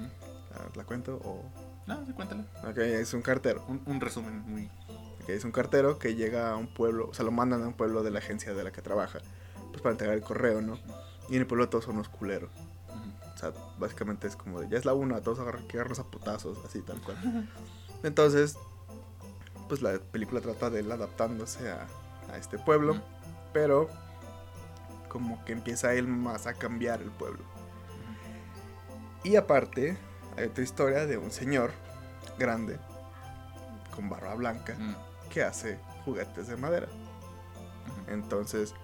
Ah, ¿La cuento? O... No, sí, cuéntala. Ok, es un cartero. Un, un resumen muy. Es un cartero que llega a un pueblo, o sea, lo mandan a un pueblo de la agencia de la que trabaja, pues para entregar el correo, ¿no? Y en el pueblo todos son unos culeros. O sea, básicamente es como de, ya es la una, todos agarran que agarrarnos a putazos, así tal cual. Entonces, pues la película trata de él adaptándose a, a este pueblo, pero como que empieza él más a cambiar el pueblo. Y aparte, hay otra historia de un señor grande, con barba blanca, Mm, que hace juguetes de madera. Entonces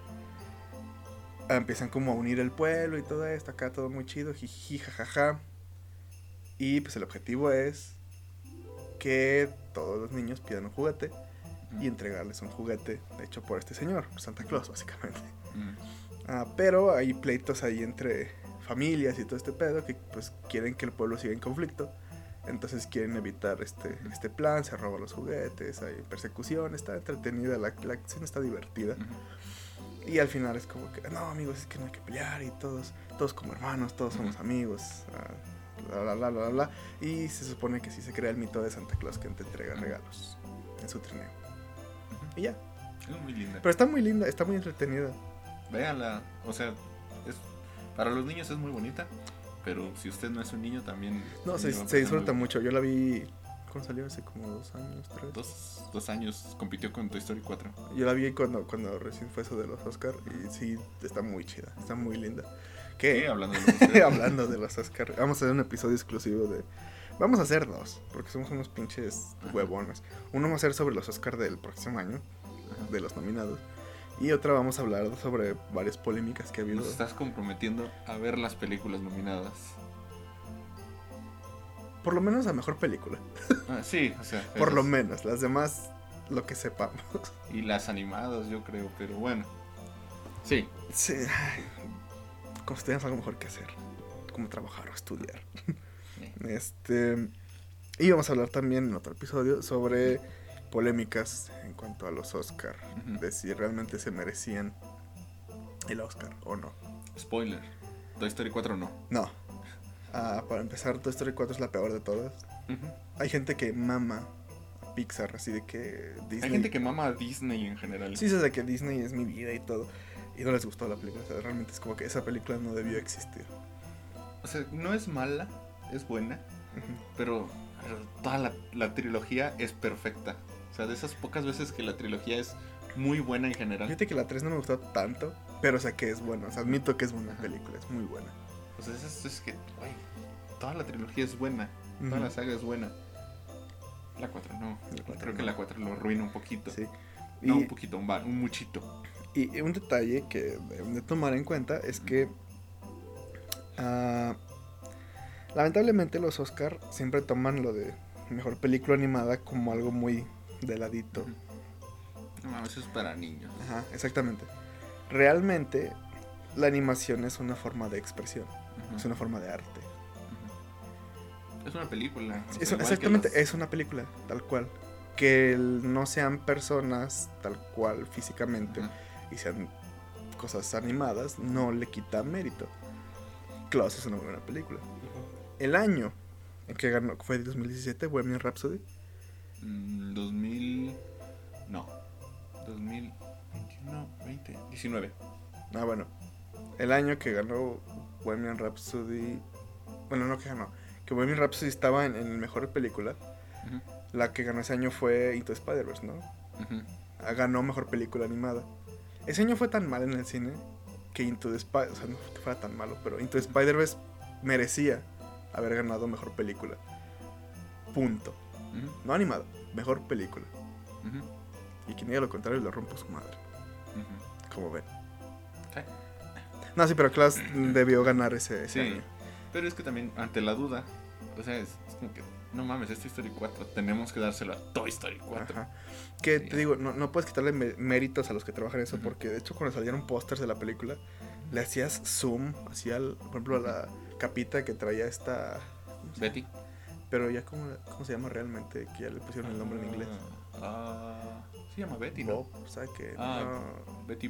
empiezan como a unir el pueblo y todo esto, acá todo muy chido, jiji, jajaja. Y pues el objetivo es que todos los niños pidan un juguete y entregarles un juguete hecho por este señor, Santa Claus básicamente. Mm, Ah, pero hay pleitos ahí entre familias y todo este pedo que pues quieren que el pueblo siga en conflicto. Entonces quieren evitar este, este plan, se roban los juguetes, hay persecución, está entretenida, la, la acción está divertida. Y al final es como que, no amigos, es que no hay que pelear y todos, todos como hermanos, todos somos amigos. ah, bla, bla, bla, bla, bla. Y se supone que sí se crea el mito de Santa Claus que te entrega regalos en su trineo. Y ya. Es muy linda. Pero está muy linda, está muy entretenida. Véanla. O sea, es, para los niños es muy bonita. Pero si usted no es un niño, también. No, se, va se disfruta mucho. Yo la vi, ¿cuándo salió? Hace como dos años, tres. Dos, dos años compitió con Toy Story 4. Yo la vi cuando, cuando recién fue eso de los Oscar y sí, está muy chida, está muy linda. ¿Qué? Que, Hablando de hablando de los Oscar, vamos a hacer un episodio exclusivo de... Vamos a hacer dos, porque somos unos pinches huevones. Uno vamos a hacer sobre los Oscar del próximo año, Ajá. de los nominados. Y otra vamos a hablar sobre varias polémicas que ha habido. Nos estás comprometiendo a ver las películas nominadas. Por lo menos a mejor película. Ah, sí, o sea. Por lo menos, las demás, lo que sepamos. Y las animadas, yo creo, pero bueno. Sí. Sí, como si teníamos algo mejor que hacer. Como trabajar o estudiar. Eh, Este. Y vamos a hablar también en otro episodio sobre polémicas cuanto a los Oscar. Ujú. De si realmente se merecían el Oscar o no. Spoiler. Toy Story 4 no. No. Ah, para empezar, Toy Story 4 es la peor de todas. Ujú. Hay gente que mama a Pixar, así de que Disney. Hay gente que mama a Disney en general. Sí, dice de que Disney es mi vida y todo. Y no les gustó la película. O sea, realmente es como que esa película no debió existir. O sea, no es mala, es buena, Ujú. pero pero toda la, la trilogía es perfecta. O sea, de esas pocas veces que la trilogía es muy buena en general. Fíjate que la 3 no me gustó tanto, pero o sea que es buena. O sea, admito que es buena película, es muy buena. O sea, es, es que, güey, toda la trilogía es buena. Toda la saga es buena. La 4 no. La Creo que la 4 lo arruina un poquito. Sí. No, Y- un poquito, un, ba- un muchito. Y un detalle que deben de tomar en cuenta es que ah, lamentablemente los Oscar siempre toman lo de mejor película animada como algo muy de ladito. No mames, eso es para niños. Ajá, exactamente. Realmente la animación es una forma de expresión, es una forma de arte. Es una película. Es- exactamente, las- es una película, tal cual. Que el- no sean personas tal cual físicamente y sean cosas animadas, no le quita mérito. Klaus es una buena película. El año en que ganó fue 2017, Bohemian Rhapsody. Mm, 2000. No. 2021, 20, 19. Ah, bueno. El año que ganó Bohemian Rhapsody. Bueno, no que ganó. Que Bohemian Rhapsody estaba en, en mejor película. La que ganó ese año fue Into Spider-Verse, ¿no? Ah, Ganó mejor película animada. Ese año fue tan mal en el cine que Into the Spider... O sea, no que fuera tan malo, pero Into Spider-Verse merecía haber ganado mejor película. Punto. No animado, mejor película. Y quien diga lo contrario le rompo su madre. Como ven. No, sí, pero Klaus debió ganar ese, ese Sí, año. pero es que también ante la duda, o sea, es, es como que, no mames, es Toy Story 4, tenemos que dárselo a Toy Story 4. Ajá. Que Sí. te digo, no, no puedes quitarle mé- méritos a los que trabajan eso, porque de hecho cuando salieron pósters de la película, le hacías zoom, hacía, por ejemplo, a la capita que traía esta... ¿cómo se Betty. Pero ya, ¿cómo, ¿cómo se llama realmente? Que ya le pusieron el nombre en inglés. Ah, se llama Betty, ¿no? Bob, ¿sabes qué? Ah, no. Betty.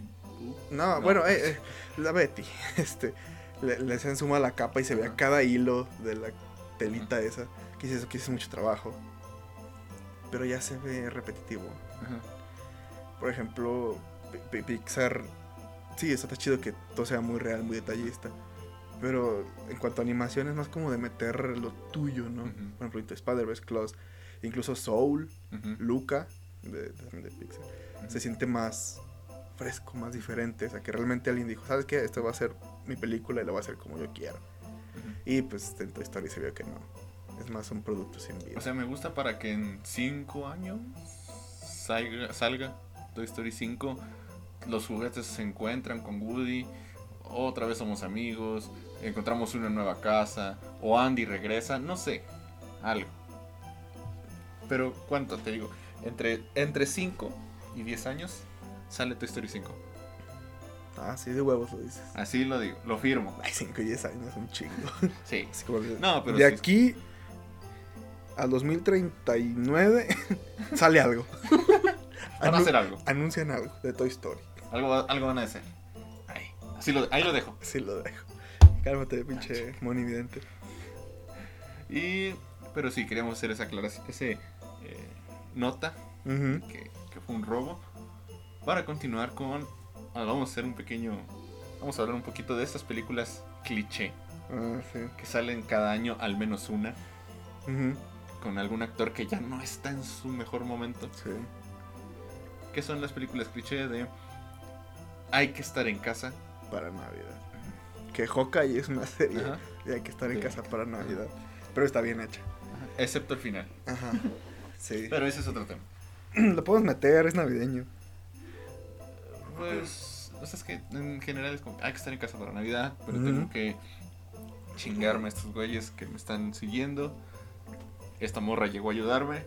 No, No. bueno, eh, eh, la Betty, este, le, le hacían suma a la capa y se veía Ajá. cada hilo de la telita esa, que hice eso, que hice mucho trabajo. Pero ya se ve repetitivo. Por ejemplo, Pi- Pi- Pixar, sí, está chido que todo sea muy real, muy detallista. Pero en cuanto a animación es más como de meter lo tuyo, ¿no? Ujú. Por ejemplo, Spider-Verse, Klaus, incluso Soul, Luca, de, de- de Pixar se siente más fresco, más diferente. O sea, que realmente alguien dijo, ¿sabes qué? Esto va a ser mi película y la voy a hacer como yo quiero. Ujú. Y pues en Toy Story se vio que no. Es más un producto sin vida. O sea, me gusta para que en 5 años salga, salga Toy Story 5, los juguetes se encuentran con Woody, otra vez somos amigos, encontramos una nueva casa, o Andy regresa, no sé, algo. Pero, ¿cuánto te digo? Entre, entre 5 y 10 años sale Toy Story 5. ah, sí, de huevos lo dices. Así lo digo, lo firmo. Ay, 5 y 10 años, un chingo. Sí. Así como de- No, pero de sí- aquí al 2039 sale algo. Van a hacer algo. Anuncian algo de Toy Story. Algo, algo van a hacer. Ahí, así lo, ahí lo dejo. Sí lo dejo. Cálmate, pinche monividente. Y, pero sí, queríamos hacer esa aclaración, ese eh, nota que, que fue un robo. Para continuar con, ahora vamos a hacer un pequeño, vamos a hablar un poquito de estas películas cliché Ah, sí. que salen cada año al menos una con algún actor que ya no está en su mejor momento. Sí. Que son las películas cliché de hay que estar en casa. Para Navidad. Que Hawkeye es una serie. Ajá. Y hay que estar en Sí. casa para Navidad. Pero está bien hecha. Excepto el final. Ajá. Sí. Pero ese es otro tema. Lo podemos meter, es navideño. Pues, o sea, es que en general es como, hay que estar en casa para Navidad, pero tengo que chingarme a estos güeyes que me están siguiendo. Esta morra llegó a ayudarme.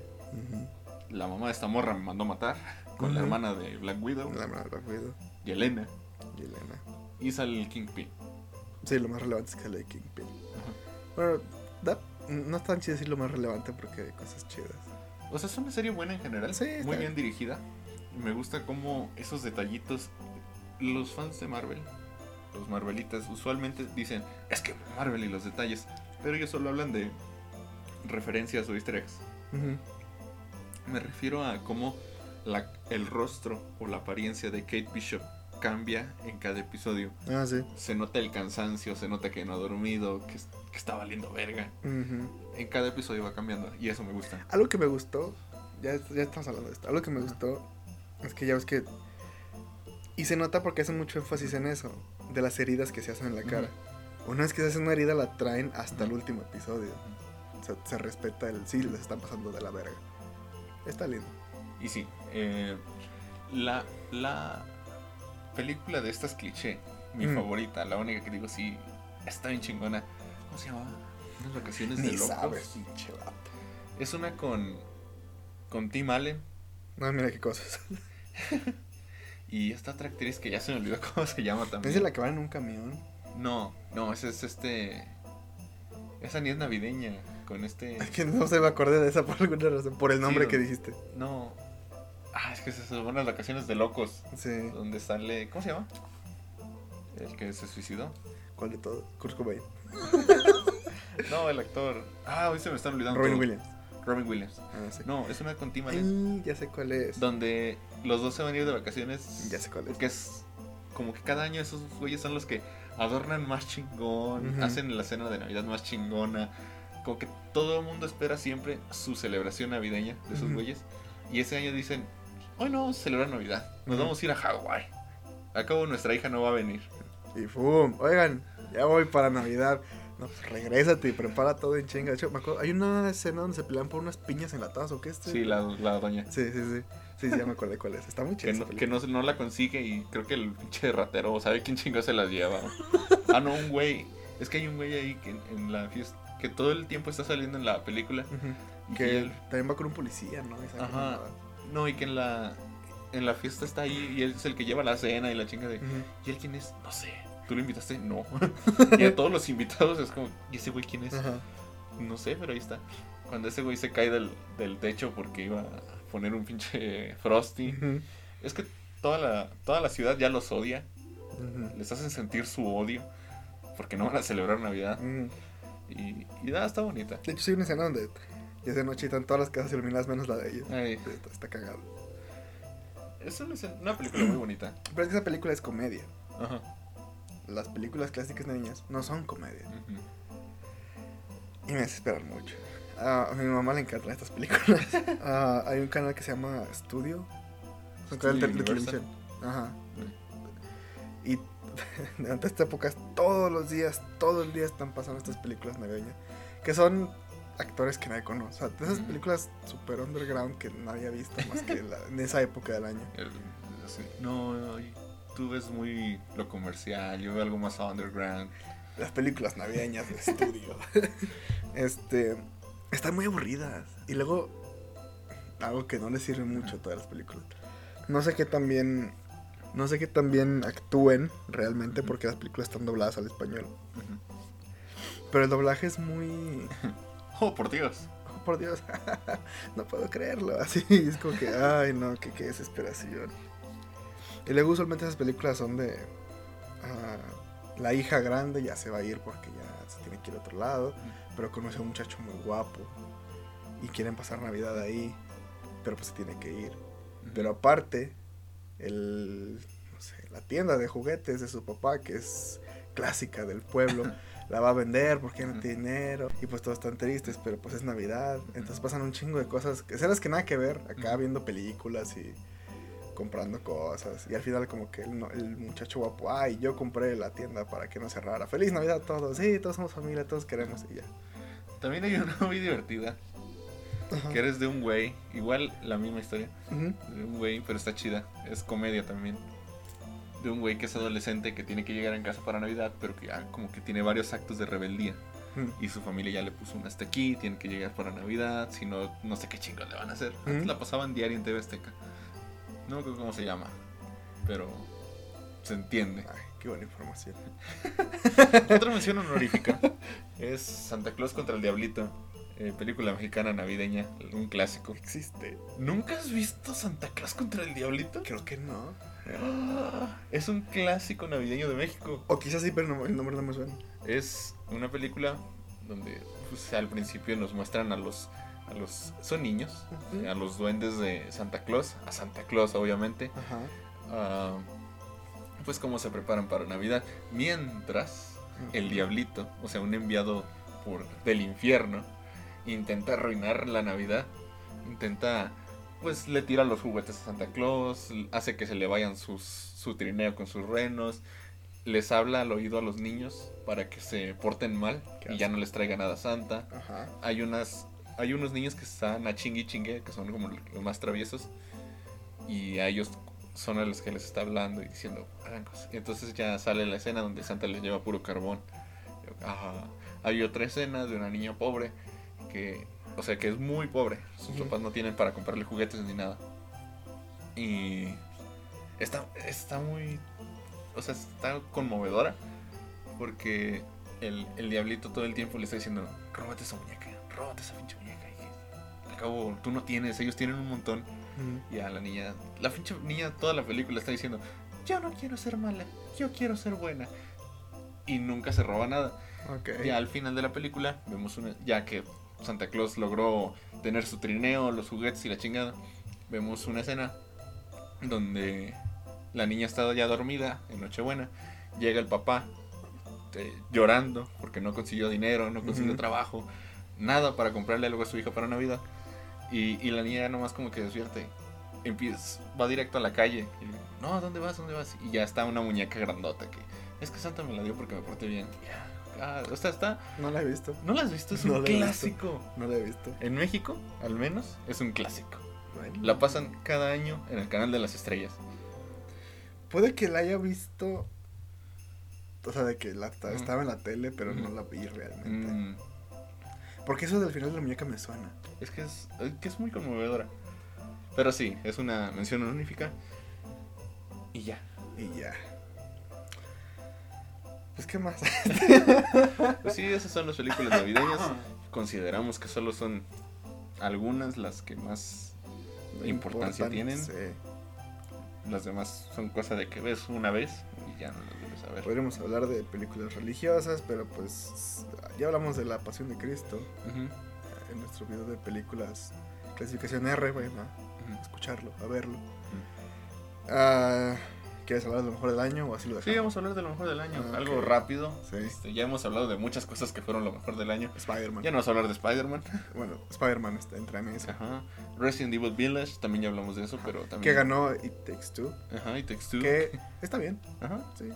La mamá de esta morra me mandó a matar con la hermana de Black Widow, La mala cuido. y Elena. Y Elena. Y sale el Kingpin. Sí, lo más relevante es que sale de Kingpin. Bueno, da- no es tan chido decir lo más relevante porque hay cosas chidas. O sea, es una serie buena en general, Sí, muy bien. bien dirigida. Me gusta cómo esos detallitos, los fans de Marvel, los Marvelitas, usualmente dicen, es que Marvel y los detalles, pero ellos solo hablan de referencias o easter eggs. Me refiero a cómo la- el rostro o la apariencia de Kate Bishop cambia en cada episodio. Ah, sí. Se nota el cansancio, se nota que no ha dormido, que, que está valiendo verga. Ujú. En cada episodio va cambiando y eso me gusta. Algo que me gustó, ya, ya estamos hablando de esto, algo que me gustó es que ya ves que Y se nota porque hacen mucho énfasis en eso, de las heridas que se hacen en la cara. Una vez que se hace una herida la traen hasta el Ujú. último episodio. O sea, se respeta el sí, les están pasando de la verga. Está lindo. Y sí, eh, la, la película de estas cliché, mi Mm. favorita, la única que digo sí, está bien chingona. ¿Cómo se llamaba? Unas vacaciones de Ni locos. sabes. Es una con, con Tim Allen No, mira qué cosas. y esta otra actriz que ya se me olvidó cómo se llama también. ¿Es de la que van en un camión? No, no, esa es este... Esa ni es navideña, con este... Es que no se me acordé de esa por alguna razón. Por el nombre Sí, que dijiste. No. Ah, es que se son las vacaciones de locos. Sí. Donde sale... ¿Cómo se llama? El que se suicidó. ¿Cuál de todo? Kurt Cobain. No, el actor. Ah, hoy se me están olvidando. Robin todos. Williams. Robin Williams. Ah, sí. No, es una con Tim Allen. Ya sé cuál es. Donde los dos se van a ir de vacaciones. Ya sé cuál es. Porque es como que cada año esos güeyes son los que adornan más chingón, hacen la cena de Navidad más chingona. Como que todo el mundo espera siempre su celebración navideña de esos güeyes. Y ese año dicen, hoy no vamos a celebrar Navidad, nos vamos a ir a Hawái. Al cabo nuestra hija no va a venir. Y ¡fum! Oigan, ya voy para Navidad. No, pues regrésate y prepara todo en chinga. De hecho, me acuerdo, hay una escena donde se pelean por unas piñas enlatadas o qué este. Sí, la, la doña. Sí, sí, sí. Sí, sí, ya me acordé cuál es. Está muy Que, chida. no, que no, no la consigue y creo que el pinche ratero, ¿sabe quién chingo se las lleva? ah, no, un güey. Es que hay un güey ahí que en, en la fiesta, que todo el tiempo está saliendo en la película. Que él- también va con un policía, ¿no? Esa Ajá. No, y que en la, en la fiesta está ahí y él es el que lleva la cena y la chinga de... ¿Y él quién es? No sé. ¿Tú lo invitaste? No. y a todos los invitados es como, ¿y ese güey quién es? No sé, pero ahí está. Cuando ese güey se cae del, del techo porque iba a poner un pinche Frosty. Es que toda la, toda la ciudad ya los odia. Les hacen sentir su odio. Porque no van a celebrar Navidad. Y, y nada, está bonita. De hecho, sí una escena donde ya de noche están todas las casas iluminadas menos la de ellos. Ay, Está, está cagado. es una, una película muy bonita. Pero es que esa película es comedia. Ajá. Las películas clásicas de niñas no son comedia. Ujú. Y me desesperan mucho. Ah, a mi mamá le encantan estas películas. Ah, hay un canal que se llama Studio. Es un canal de, televisión. Ajá. Y durante esta época, todos los días, todo el día están pasando estas películas navideñas. Que son actores que nadie conoce. O sea, de esas películas super underground que nadie ha visto más que la- en esa época del año. El-. No, no, tú ves muy lo comercial, yo veo algo más underground. Las películas navideñas de estudio. este. Están muy aburridas. Y luego. Algo que no les sirve mucho a todas las películas. No sé qué también. No sé qué también actúen realmente porque las películas están dobladas al español. Pero el doblaje es muy. Oh, por Dios. Oh, por Dios. no puedo creerlo. Así es como que. Ay, no, qué, qué desesperación. Y luego usualmente esas películas son de. ah, la hija grande ya se va a ir porque ya se tiene que ir a otro lado. Pero conoce a un muchacho muy guapo. Y quieren pasar Navidad ahí. Pero pues se tiene que ir. Pero aparte, el, no sé, la tienda de juguetes de su papá, que es clásica del pueblo, la va a vender porque no tiene dinero. Y pues todos están tristes, pero pues es Navidad. Entonces pasan un chingo de cosas, escenas que nada que ver, acá viendo películas y comprando cosas. Y al final como que el, no- el muchacho guapo, ay, yo compré la tienda para que no cerrara. Feliz Navidad a todos. Sí, todos somos familia, todos queremos y ya. También hay una muy divertida, que eres de un güey, igual la misma historia, de un güey, pero está chida, es comedia también. De un güey que es adolescente que tiene que llegar en casa para Navidad, pero que ya como que tiene varios actos de rebeldía. Ujú. Y su familia ya le puso un hasta aquí, tiene que llegar para Navidad, si no, no sé qué chingos le van a hacer. Antes Ujú. la pasaban diario en TV Azteca. No me acuerdo cómo se llama, pero se entiende. Ay, qué buena información. Otra mención honorífica es Santa Claus contra el Diablito, eh, película mexicana navideña, un clásico. ¿Existe? ¿Nunca has visto Santa Claus contra el Diablito? Creo que no. Es un clásico navideño de México. O quizás sí, pero no- el nombre no me suena. Es una película donde pues, al principio nos muestran a los, a los, son niños, a los duendes de Santa Claus, a Santa Claus obviamente, Ajá. ah, pues cómo se preparan para Navidad, mientras el diablito, o sea, un enviado por, del infierno, intenta arruinar la Navidad, intenta pues le tira los juguetes a Santa Claus, hace que se le vayan sus, su trineo con sus renos, les habla al oído a los niños para que se porten mal y ya no les traiga nada a Santa. Ajá. Hay unas hay unos niños que están a chingui chingue, que son como los más traviesos y a ellos son a los que les está hablando y diciendo hagan cosas. Entonces ya sale la escena donde Santa les lleva puro carbón. Ajá. Hay otra escena de una niña pobre que, o sea, que es muy pobre. Sus Ujú. papás no tienen para comprarle juguetes ni nada. Y está, está muy, o sea, está conmovedora porque el, el diablito todo el tiempo le está diciendo, róbate esa muñeca, róbate esa pinche muñeca. Y al cabo, tú no tienes, ellos tienen un montón. Ujú. Y a la niña, la pinche niña toda la película está diciendo, yo no quiero ser mala, yo quiero ser buena. Y nunca se roba nada. Ok. Ya al final de la película vemos una, ya que Santa Claus logró tener su trineo, los juguetes y la chingada, vemos una escena donde la niña está ya dormida en Nochebuena, llega el papá eh, llorando porque no consiguió dinero, no consiguió trabajo, nada para comprarle algo a su hija para Navidad. Y, y la niña nomás como que despierte, empieza, va directo a la calle. Y, le, no, ¿a dónde vas? ¿Dónde vas? Y ya está una muñeca grandota que es que Santa me la dio porque me porté bien. Ya. Ah, o sea, está. No la he visto. ¿No la has visto? Es No un visto. clásico. No la he visto. En México, al menos, es un clásico. Bueno. La pasan cada año en el canal de las estrellas. Puede que la haya visto. O sea, de que la, estaba en la tele, pero no la vi realmente. Mm, Porque eso del final de la muñeca me suena. es que es, es que es muy conmovedora. Pero sí, es una mención honorífica. Y ya. Y ya. Pues, ¿qué más? Pues sí, esas son las películas navideñas. Consideramos que solo son algunas las que más importancia Importan, tienen. sí. Las demás son cosas de que ves una vez y ya no las vuelves a ver. Podríamos hablar de películas religiosas, pero pues ya hablamos de la Pasión de Cristo Ujú, en nuestro video de películas clasificación R, a ujú. escucharlo, a verlo. Ah, ¿Quieres hablar de lo mejor del año o así lo Sí, dejamos? vamos a hablar de lo mejor del año. Ah, Algo rápido. Sí. Este, ya hemos hablado de muchas cosas que fueron lo mejor del año. Spider-Man. Ya no vamos a hablar de Spider-Man. Bueno, Spider-Man está, entra en eso. Ajá. Resident Evil Village, también ya hablamos de eso, pero también. Que ganó It Takes Two. Ajá, y Takes Two. Que está bien, Ajá. sí.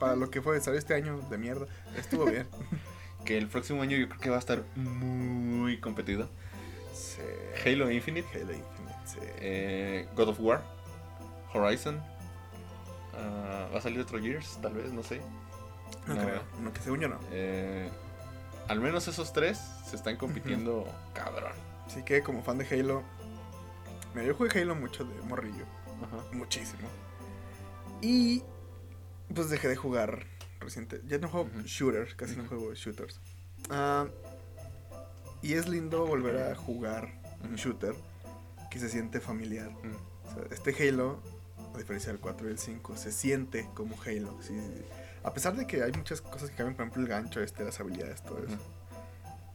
Para lo que fue salió este año de mierda, estuvo bien. Que el próximo año yo creo que va a estar muy competido. Sí. Halo Infinite, Halo Infinite, sí. eh, God of War, Horizon. Ah, va a salir otro Gears, tal vez, no sé. no, no, creo, no, que según yo no. Eh, al menos esos tres se están compitiendo cabrón. Así que como fan de Halo, mira, yo jugué Halo mucho de morrillo, Ajá. muchísimo. Y pues dejé de jugar reciente. Ya no juego Ujú. shooters, casi no juego shooters. Ah, y es lindo volver a jugar un shooter que se siente familiar. O sea, este Halo, a diferencia del 4 y el 5, se siente como Halo. sí. A pesar de que hay muchas cosas que cambian, por ejemplo, el gancho, este, las habilidades, todo eso.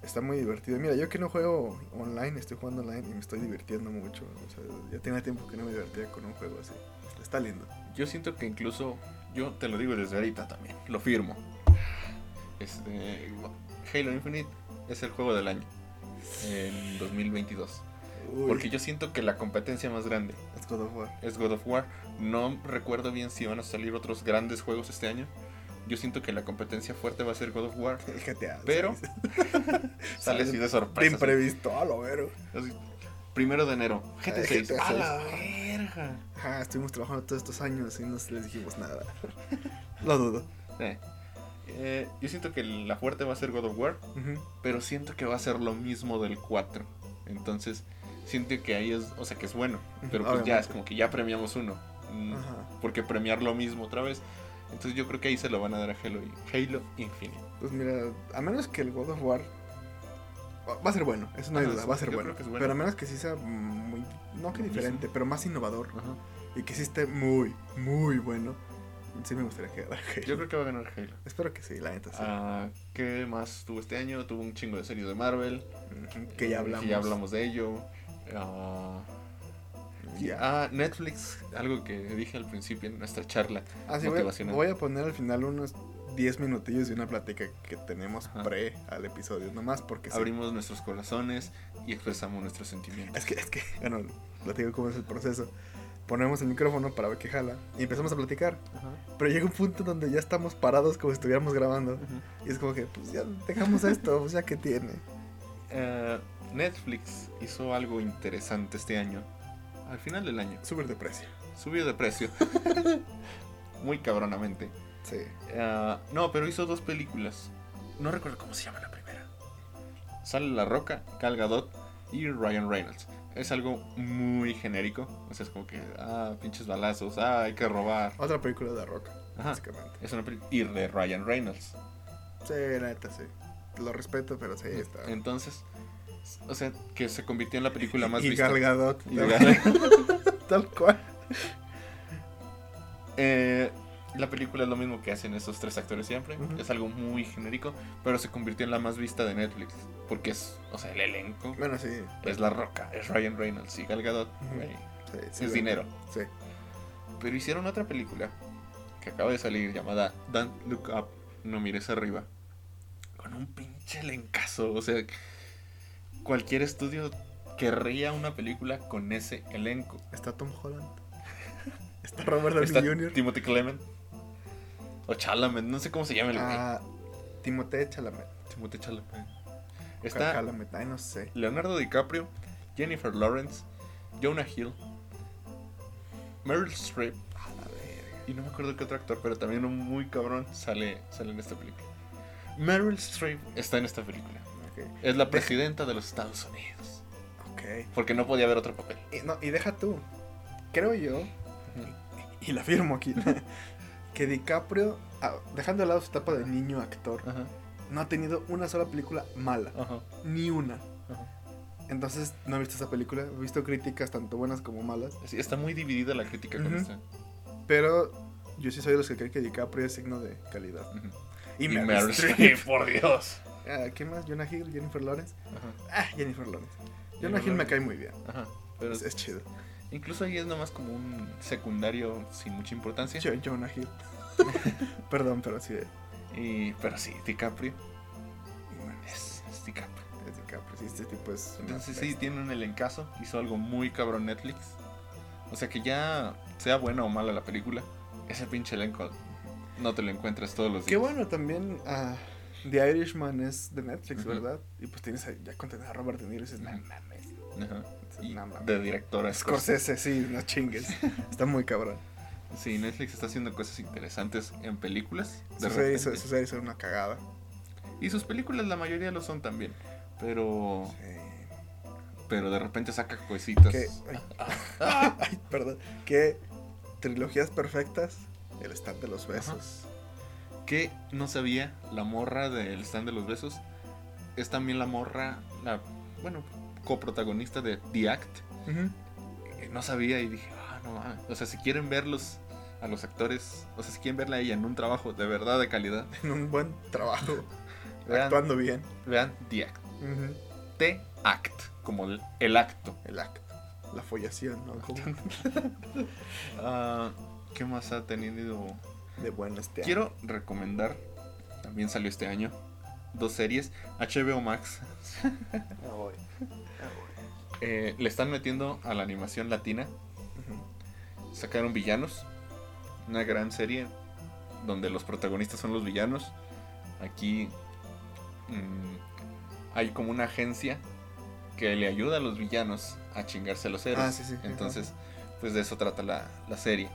Está muy divertido. Mira, yo que no juego online, estoy jugando online y me estoy divirtiendo mucho. O sea, ya tenía tiempo que no me divertía con un juego así. Está lindo. Yo siento que incluso, yo te lo digo desde ahorita también, lo firmo. Este, Halo Infinite es el juego del año en 2022. Uy, Porque yo siento que la competencia más grande es God of War. es God of War. No recuerdo bien si van a salir otros grandes juegos este año. Yo siento que la competencia fuerte va a ser God of War. GTA. Pero-. Sale así de De sorpresa. imprevisto, a lo así. Primero de enero. GTA Ay, 6. GTA A la 6. verga. Estuvimos trabajando todos estos años y no les dijimos nada. Lo dudo. Eh, eh, yo siento que la fuerte va a ser God of War. Pero siento que va a ser lo mismo del 4. Entonces, siento que ahí es, o sea, que es bueno, pero pues ya Obviamente. es como que ya premiamos uno. Mm, Ajá. Porque premiar lo mismo otra vez. Entonces yo creo que ahí se lo van a dar a Halo, Halo Infinite. Pues mira, a menos que el God of War va- a ser bueno, eso no hay Ajá, duda, sí, va a ser bueno. bueno. Pero a menos que sí sea muy, no que diferente, pero más innovador Ajá. y que sí esté muy, muy bueno, sí me gustaría que ganara Halo. Yo creo que va a ganar Halo. Espero que sí, la neta sí. Ah, ¿Qué más tuvo este año? Tuvo un chingo de series de Marvel. Ujú, que ya hablamos. Que ya hablamos de ello. Ah, Ya. ah, Netflix, algo que dije al principio en nuestra charla. Ah, sí, voy, a- motivacional. voy a poner al final unos 10 minutillos de una plática que tenemos Ajá. pre al episodio, nomás porque sí. Abrimos nuestros corazones y expresamos nuestros sentimientos. Es que, es que, bueno, platico cómo es el proceso. Ponemos el micrófono para ver qué jala y empezamos a platicar. Ajá, Pero llega un punto donde ya estamos parados como si estuviéramos grabando. ajá. Y es como que, pues ya dejamos esto, pues ya que tiene. Eh, Netflix hizo algo interesante este año. Al final del año. Súper de precio. Subió de precio. Muy cabronamente. Sí. Eh, no, pero hizo dos películas. No recuerdo cómo se llama la primera. Sale La Roca, Gal Gadot y Ryan Reynolds. Es algo muy genérico. O sea, es como que, ah, pinches balazos, ah, hay que robar. Otra película de Roca, Ajá. básicamente. Es una película. Y de Ryan Reynolds. Sí, la neta, sí. Lo respeto, pero sí, está. Entonces, o sea, que se convirtió en la película más y vista. Gal Gadot. Y tal- Gal- Tal cual. Eh, la película es lo mismo que hacen esos tres actores siempre. Es algo muy genérico, pero se convirtió en la más vista de Netflix. Porque es, o sea, el elenco Bueno, sí. es La Roca, es Ryan Reynolds y Gal Gadot. Ujú. güey, sí, sí, es dinero. Sí. Pero hicieron otra película que acaba de salir llamada Don't Look Up, No Mires Arriba. Con un pinche elencazo. O sea, cualquier estudio querría una película con ese elenco. Está Tom Holland. Está Robert Downey Está Jr. Timothy Clement. O Chalamet, no sé cómo se llama el güey. Ah, Timothée Chalamet. Timothy Chalamet. Está... Está Chalamet, ay, no sé. Leonardo DiCaprio, Jennifer Lawrence, Jonah Hill, Meryl Streep A la verga. y no me acuerdo qué otro actor, pero también un muy cabrón sale, sale en esta película. Meryl Streep está en esta película. Es la presidenta de los Estados Unidos. Ok. Porque no podía haber otro papel. Y, no, y deja tú. Creo yo, y la firmo aquí, que DiCaprio, ah, dejando de lado su etapa de niño actor, no ha tenido una sola película mala. Ni una. Entonces, no he visto esa película. He visto críticas tanto buenas como malas. Sí, está muy dividida la crítica con esta. Pero yo sí soy de los que creen que DiCaprio es signo de calidad. Y, Y Meryl. Streep, por Dios. Ah, ¿Qué más? Jonah Hill, Jennifer Lawrence. Ajá, Ah, Jennifer Lawrence. Jonah Hill me cae muy bien. ajá. Pero Es, es chido. incluso ahí es nomás como un secundario sin mucha importancia. Jo- Jonah Hill. Perdón, pero sí. Y, pero sí, DiCaprio y bueno, es, es DiCaprio. es DiCaprio. Sí, este tipo es. Entonces sí, tiene un elencazo. Hizo algo muy cabrón Netflix. O sea que ya sea buena o mala la película, ese pinche elenco no te lo encuentras todos los días. Qué bueno también. ah, The Irishman es de Netflix. ¿verdad? Y pues tienes ahí, ya contenido a Robert De Niro y dices, no mames. Ajá. Y No mames. de directora Scorsese, sí, no chingues. Está muy cabrón. Sí, Netflix está haciendo cosas interesantes en películas. De Sus series, son una cagada. Y sus películas la mayoría lo son también. Pero Sí. pero de repente saca cositas. ¿Qué? Ay. Ay, perdón. ¿Qué trilogías perfectas? El stand de los besos. Que no sabía la morra del stand de los besos. Es también la morra, la, bueno, coprotagonista de The Act. Eh, No sabía y dije, ah, no mames. O sea, si quieren verlos a los actores, o sea, si quieren verla a ella en un trabajo de verdad de calidad, En un buen trabajo. Vean. Actuando bien. vean The Act. The Act, como el, el acto. El acto. La follación, ¿no? Ah, ¿Qué más ha tenido? De este año. Quiero recomendar, también salió este año, dos series. HBO Max voy. Voy. eh, le están metiendo a la animación latina. Sacaron Villanos, una gran serie donde los protagonistas son los villanos. Aquí mm, hay como una agencia que le ayuda a los villanos a chingarse a los héroes. Ah, sí, sí. Entonces, pues de eso trata la, la serie.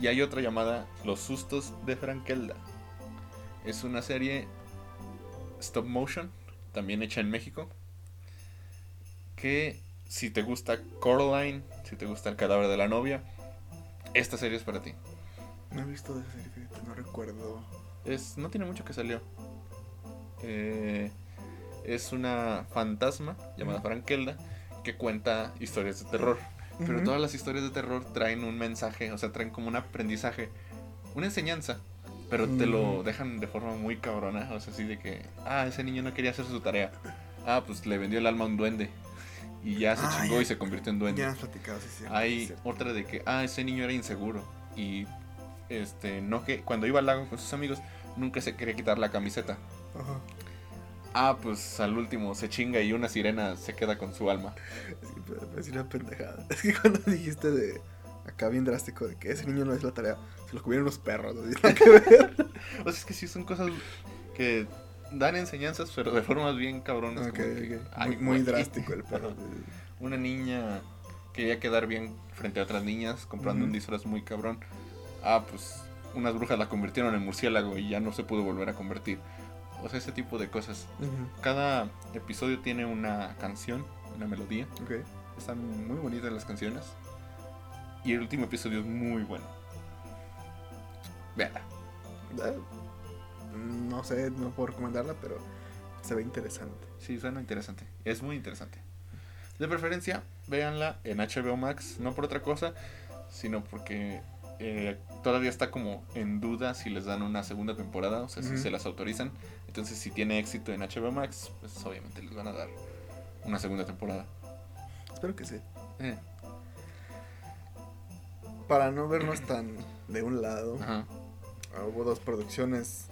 Y hay otra llamada Los sustos de Frankelda. Es una serie stop motion, también hecha en México. Que si te gusta Coraline, si te gusta el cadáver de la novia, esta serie es para ti. No he visto de esa serie, no recuerdo. Es, no tiene mucho que salió. Eh, es una fantasma llamada. Frankelda que cuenta historias de terror. Pero todas las historias de terror traen un mensaje, o sea, traen como un aprendizaje, una enseñanza, pero te lo Mm. dejan de forma muy cabrona, o sea, así de que, ah, ese niño no quería hacer su tarea. Ah, pues le vendió el alma a un duende y ya se Ah, chingó ya. y se convirtió en duende. Ya has platicado, sí, sí. Hay sí. otra de que, ah, ese niño era inseguro y este, no que cuando iba al lago con sus amigos, nunca se quería quitar la camiseta. Ajá. Ah, pues al último se chinga y una sirena se queda con su alma. Es que me parece una pendejada. Es que cuando dijiste de acá bien drástico de que ese niño no es la tarea, se lo comieron los perros, no tiene que ver. O sea, es que sí son cosas que dan enseñanzas, pero de formas bien cabronas. Ok, como que, ok. ay, Muy, drástico el perro. Una niña quería quedar bien frente a otras niñas comprando un disfraz muy cabrón. Ah, pues unas brujas la convirtieron en murciélago y ya no se pudo volver a convertir. O sea, ese tipo de cosas. Cada episodio tiene una canción, una melodía. Ok. Están muy bonitas las canciones. Y el último episodio es muy bueno. Véala. Eh, No sé, no puedo recomendarla, pero se ve interesante. Sí, suena interesante. Es muy interesante. De preferencia, véanla en HBO Max, no por otra cosa, sino porque eh, todavía está como en duda si les dan una segunda temporada, o sea, si se las autorizan. Entonces, si tiene éxito en HBO Max, pues obviamente les van a dar una segunda temporada. Espero que sí. Eh, Para no vernos tan de un lado, ajá. hubo dos producciones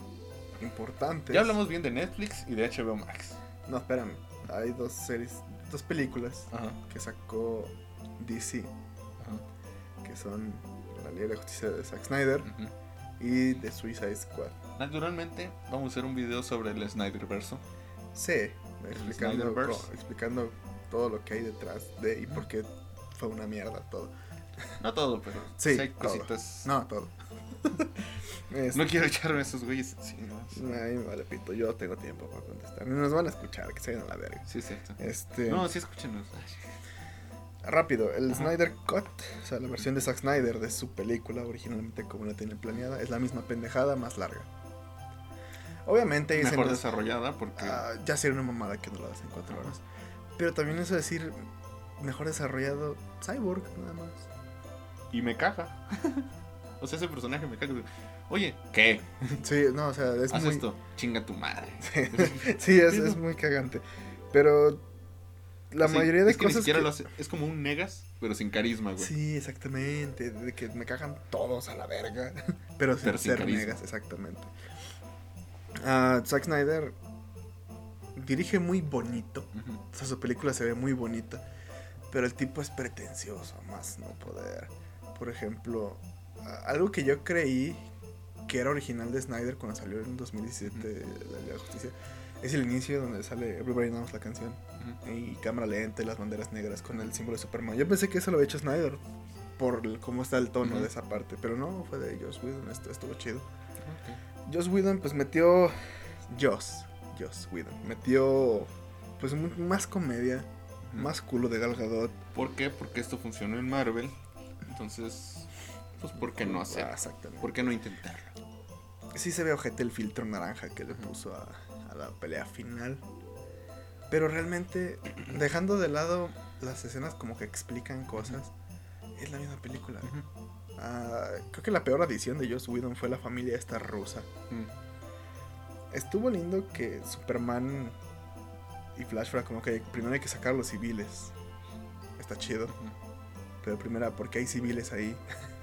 importantes. Ya hablamos bien de Netflix y de HBO Max. No, espérame. Hay dos series, dos películas Ajá, que sacó DC, ajá. que son La Liga de Justicia de Zack Snyder y The Suicide Squad. Naturalmente, vamos a hacer un video sobre el Snyderverso. Sí, explicando, Snyderverse. co- explicando todo lo que hay detrás de y por qué fue una mierda todo. No todo, pero Sí, sí hay todo. No, todo. No quiero echarme esos güeyes encima. A mí me vale pito, yo tengo tiempo para contestar. Nos van a escuchar, que se vayan a la verga. Sí, cierto. Este, No, sí, escúchenos. rápido, el Ajá. Snyder Cut, o sea, la versión de Zack Snyder de su película, originalmente como la tienen planeada, es la misma pendejada más larga. Obviamente Mejor escenas- desarrollada porque. Ah, ya sería una mamada que no lo hagas en cuatro horas. Pero también eso de decir mejor desarrollado Cyborg, nada más. Y me caga. o sea, ese personaje me caga. Oye, ¿qué? Sí, no, o sea, es Haz muy. esto. Chinga tu madre. sí, es, es muy cagante. Pero la mayoría de es que ni cosas. siquiera que- lo hace- Es como un negas, pero sin carisma, güey. Sí, exactamente. De que me cagan todos a la verga. Pero sin Pero sin ser carisma. negas, exactamente. Ah, Zack Snyder dirige muy bonito. O sea, su película se ve muy bonita. Pero el tipo es pretencioso, más no poder. Por ejemplo, algo que yo creí que era original de Snyder cuando salió en 2017 La Liga de la Justicia es el inicio donde sale Everybody Knows la canción. Y cámara lenta y las banderas negras con el símbolo de Superman. Yo pensé que eso lo había hecho Snyder por el- cómo está el tono de esa parte. Pero no, fue de Joss Whedon. Esto estuvo chido. Ok. Joss Whedon pues metió... Joss. Joss Whedon. Metió pues más comedia. Más culo de Gal Gadot. ¿Por qué? Porque esto funcionó en Marvel. Entonces, pues, ¿por qué no Ah, hacerlo? exactamente. ¿Por qué no intentarlo? Sí se ve ojete el filtro naranja que le puso a, a la pelea final. Pero realmente, dejando de lado las escenas como que explican cosas, es la misma película. Ah, creo que la peor adición de Joss Whedon fue la familia esta rusa. Estuvo lindo que Superman y Flash fuera como que primero hay que sacar los civiles. Está chido. Pero primera, porque hay civiles ahí.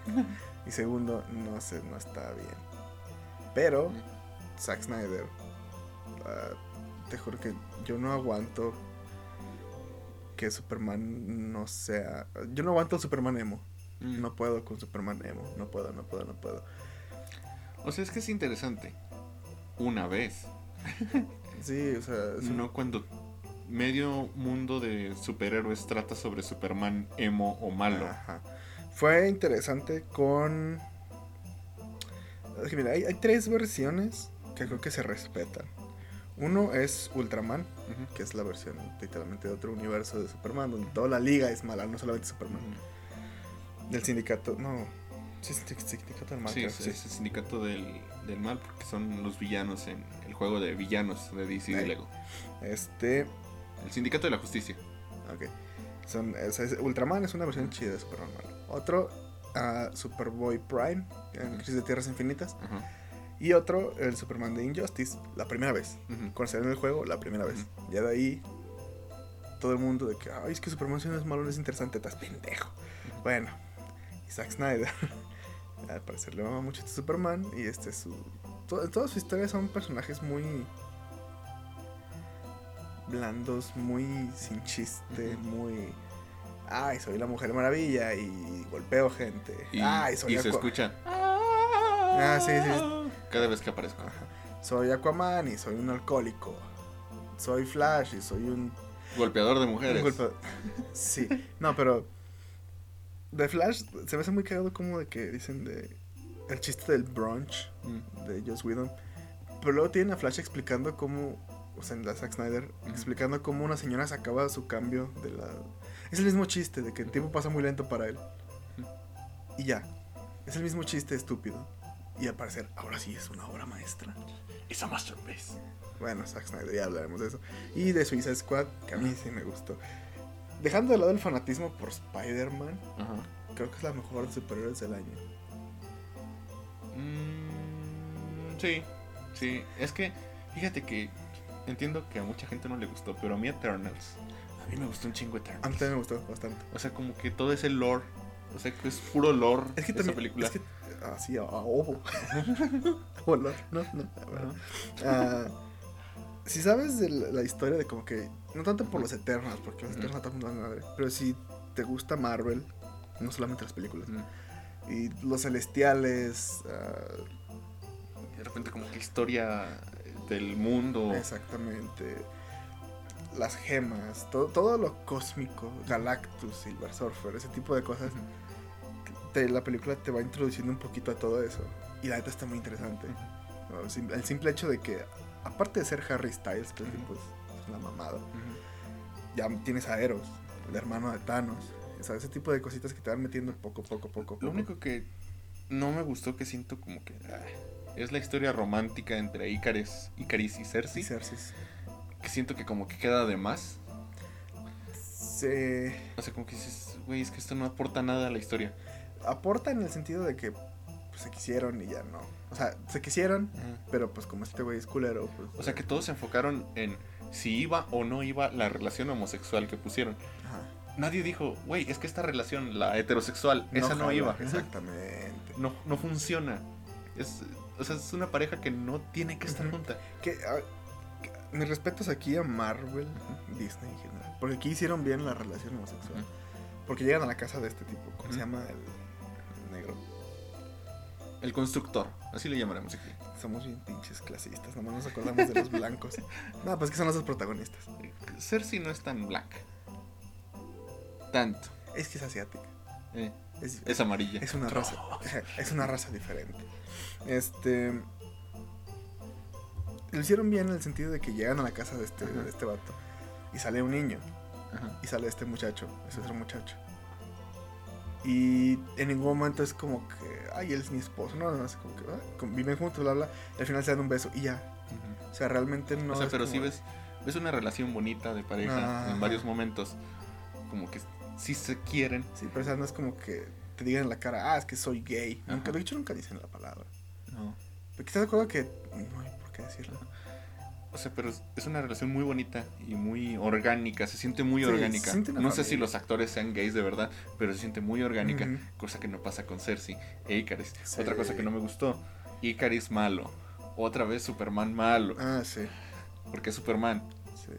y segundo, no sé, no está bien. Pero Zack Snyder, ah, te juro que yo no aguanto que Superman no sea. Yo no aguanto Superman emo. Mm. No puedo con Superman emo. No puedo, no puedo, no puedo. O sea, es que es interesante. Una vez. Sí, o sea, es No cuando medio mundo de superhéroes trata sobre Superman emo o malo. Ajá. Fue interesante con. Es que mira, hay, hay tres versiones que creo que se respetan. Uno es Ultraman, Ujú. que es la versión literalmente de otro universo de Superman, donde toda la liga es mala, no solamente Superman. Del sindicato, no. Sí, sindicato del mal. Sí, sí. es el sindicato del, del mal porque son los villanos en el juego de villanos de DC de. Lego. Este. El sindicato de la justicia. Ok. Son, es- es- Ultraman es una versión chida de Superman malo. Otro, ah, Superboy Prime, en. Crisis de Tierras Infinitas. Y otro, el Superman de Injustice, la primera vez. Cuando salió en el juego, la primera vez. Ya de ahí, todo el mundo de que, ay, es que Superman si no es malo, no es interesante, estás pendejo. Bueno, y Zack Snyder, al parecer le mama mucho este Superman y este es su to- en toda su historia son personajes muy blandos, muy sin chiste, muy... Ay, soy la Mujer Maravilla y golpeo gente. Y, Ay, soy y se escucha. Ah, sí, sí. Cada vez que aparezco. Ajá. Soy Aquaman y soy un alcohólico. Soy Flash y soy un Golpeador de mujeres. Un golpe- Sí, no, pero. De Flash se me hace muy cagado como de que dicen de. El chiste del brunch Mm. de Joss Whedon. Pero luego tienen a Flash explicando cómo. O sea, en la Zack Snyder, explicando cómo una señora sacaba su cambio de la. Es el mismo chiste de que el tiempo pasa muy lento para él. Y ya. Es el mismo chiste estúpido. Y al parecer, ahora sí es una obra maestra. It's a masterpiece. Bueno, Zack Snyder, ya hablaremos de eso. Y de Suicide Squad, que a mí sí me gustó. Dejando de lado el fanatismo por Spider-Man, creo que es la mejor de superhéroes del año. Mm, sí, sí. Es que, fíjate que entiendo que a mucha gente no le gustó, pero a mí Eternals. A mí me gustó un chingo A mí Eternals. también me gustó bastante. O sea, como que todo ese lore. O sea, que es puro lore Es que esa también. película. Es que. Así, a, a ojo. Olor. No, no. Ajá. Ah, si sabes de la, la historia de como que. No tanto por los Eternals, porque los. Eternals también dan madre. Pero si te gusta Marvel, no solamente las películas. Mm. Y los celestiales. ah, De repente como que historia del mundo. Exactamente. Las gemas, todo, todo lo cósmico, Galactus, Silver Surfer, ese tipo de cosas. te- la película te va introduciendo un poquito a todo eso. Y la neta está muy interesante. El simple hecho de que, aparte de ser Harry Styles, que pues, una mamada, ya tienes a Eros, el hermano de Thanos. O sea, ese tipo de cositas que te van metiendo poco, poco, poco. Lo poco. único que no me gustó que siento como que ah, es la historia romántica entre Icaris, Icaris y Cersei. Y Cersei. Que siento que como que queda de más. Se O sea, como que dices, güey, es que esto no aporta nada a la historia. aporta en el sentido de que pues, se quisieron y ya no. O sea, se quisieron, Pero pues como este güey es culero, pues... O sea, que todos se enfocaron en si iba o no iba la relación homosexual que pusieron. Ajá. Nadie dijo, güey, es que esta relación, la heterosexual, esa no iba. Exactamente. No, no funciona. Es, o sea, es una pareja que no tiene que estar junta. Que, ah, que- mis respetos aquí a Marvel, Disney en general. Porque aquí hicieron bien la relación homosexual. Porque llegan a la casa de este tipo, ¿cómo se llama? El, el negro. El constructor, así le llamaremos aquí. Somos bien pinches clasistas, nomás nos acordamos de los blancos. No, pues que son los dos protagonistas. Cersei no es tan blanca. Tanto. Es que es asiática. Eh, Es, es amarilla. es una raza. Es una raza diferente. Este. Lo hicieron bien en el sentido de que llegan a la casa de este, de este vato. Y sale un niño. Ajá. y sale este muchacho, ese otro muchacho. Y en ningún momento es como que, ay, él es mi esposo, no, no, es como que, ah, viven juntos, bla, bla, y al final se dan un beso y ya. O sea, realmente no. o sea, es pero como- si ves, ves una relación bonita de pareja Ajá. en varios momentos. Como que sí se quieren. Sí, pero o sea, no es como que te digan en la cara, ah, es que soy gay. Ajá. Nunca, de hecho, nunca dicen la palabra. No. Pero estás de acuerdo que no hay por qué decirlo. O sea, pero es- una relación muy bonita y muy orgánica, se siente muy Sí, orgánica. siente no sé si los actores sean gays de verdad, pero se siente muy orgánica, cosa que no pasa con Cersei e Icaris. Sí. Otra cosa que no me gustó, Icaris malo. Otra vez Superman malo, Ah, sí, porque es Superman. sí.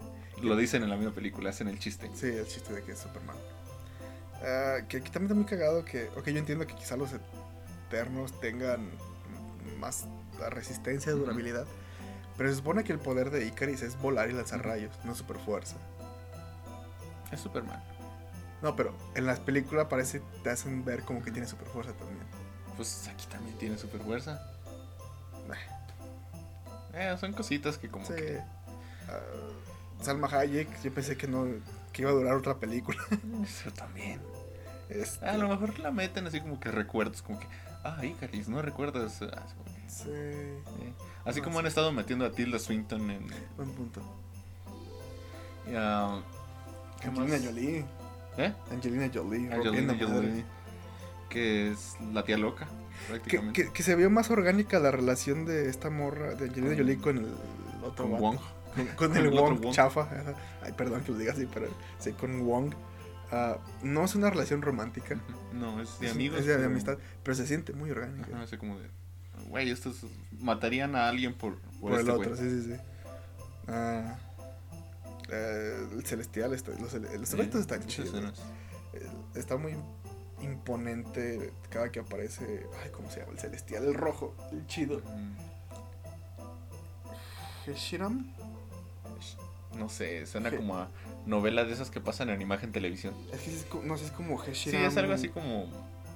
Lo dicen en la misma película, hacen el chiste. Sí, el chiste de que es Superman. Ah, que aquí también está muy cagado que, ok, yo entiendo que quizá los eternos tengan más resistencia, Ujú. durabilidad, pero se supone que el poder de Icaris es volar y lanzar rayos, no super fuerza. Es Superman. No, pero en las películas parece, te hacen ver como que tiene super fuerza también. Pues aquí también tiene super fuerza. Eh, son cositas que como Sí. que... Ah, Salma Hayek, yo pensé que no que iba a durar otra película. Eso también. Este, A lo mejor la meten así como que recuerdos, como que... Ah, Icaris, ¿no recuerdas? Ah, que- sí, eh. Así No como han estado metiendo a Tilda Swinton en... buen punto. y ¿Qué Angelina más? Jolie. ¿Eh? Angelina Jolie. Angelina. Jolie, que es la tía loca, Que, prácticamente. que, que se vio más orgánica la relación de esta morra de Angelina Jolie con el otro con. Wong. Con, con Con el Wong, Wong. chafa. Ay, perdón que lo diga así, pero sí, con Wong. Ah, no es una relación romántica. No, es de amigos. Es de, amistad, pero se siente muy orgánica. Ajá, así como de... güey, estos matarían a alguien por, por, Por, este el güey. otro, sí, sí, sí. Ah, eh, el celestial, está, los, los Sí, están chidos. Eh, Está muy imponente cada que aparece. Ay, ¿cómo se llama? El celestial, el rojo, el chido. Mm, Heshiram. No sé, suena como a novela de esas que pasan en imagen televisión. Es que es no sé, es como Sí, Heshiram. es algo así como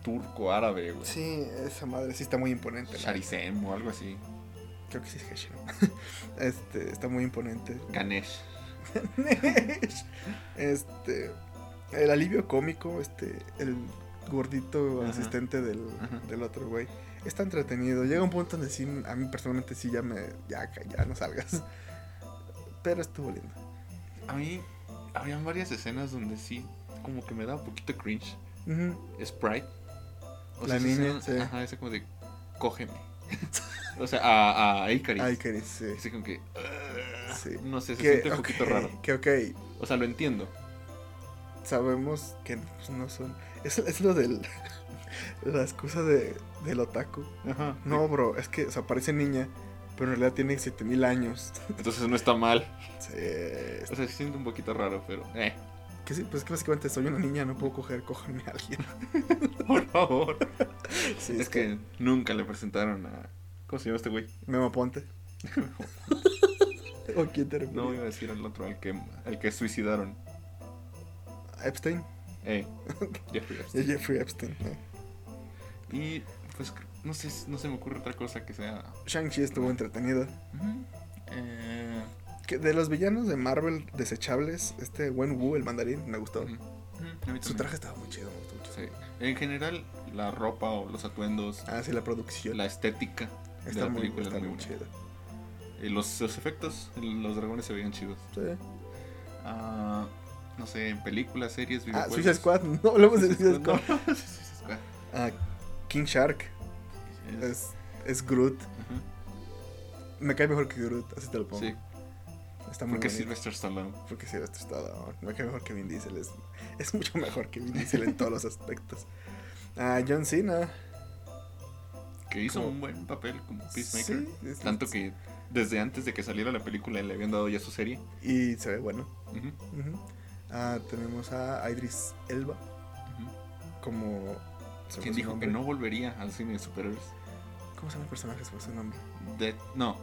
turco, árabe, güey. Sí, esa madre sí está muy imponente. la- Sharizem o algo así. Creo que sí es Heshiram. este, está muy imponente. Ganesh. este, el alivio cómico, este, el gordito Ajá. asistente del, del otro güey. Está entretenido. Llega un punto donde sí, a mí personalmente sí ya me, ya, ya no salgas. Pero estuvo lindo. A mí, habían varias escenas donde sí, como que me da un poquito cringe. Sprite. La esa niña, sí. Ajá, esa como de, cógeme. o sea, a, a Icaris. Ay, que sí. Así como que. Sí. no sé, se Que, siente un poquito raro. Que ok, O sea, lo entiendo. sabemos que pues, no son. Es, es lo del. La excusa de, del otaku. Ajá. No, bro, es que o sea, parece niña, pero en realidad tiene 7000 años. Entonces no está mal. Sí, O sea, se siente un poquito raro, pero, eh, que sí, pues es que básicamente soy una niña, no puedo coger, cójanme a alguien. por favor. Sí, es que nunca le presentaron a. ¿Cómo se llama este güey? Memo Ponte. ¿O quién te No iba a decir al otro, al que, al que suicidaron. Epstein. Eh, Jeffrey Epstein. Jeffrey Epstein. eh. Y pues no sé, no se me ocurre otra cosa que sea. Shang-Chi estuvo entretenido. Eh, Que de los villanos de Marvel desechables, este Wen Wu, el mandarín, me gustó. mí Su traje estaba muy chido, me gustó mucho. Sí. En general, la ropa o los atuendos, Ah, sí, la producción. la estética de está la muy, película está es muy muy chida. Y los, los efectos, los dragones se veían chidos. Sí. Ah, no sé, en películas, series, Ah, videojuegos. Suicide Squad. No hablamos de Suicide Squad. No, Squad. Ah, King Shark. Es- Groot. Me cae mejor que Groot, así te lo pongo. Sí, Está muy porque bonito. Sylvester Stallone. Porque esto está Me cae mejor que Vin Diesel. Es, es mucho mejor que Vin Diesel en todos los aspectos. Ah, John Cena. Que hizo Como- un buen papel como Peacemaker. Sí, es- Tanto que desde antes de que saliera la película le habían dado ya su serie. Y se ve bueno. Ah, tenemos a Idris Elba como. se me ¿Quién fue su dijo que no volvería al cine de superhéroes? ¿Cómo se llama el personaje? Fue su nombre. De, no,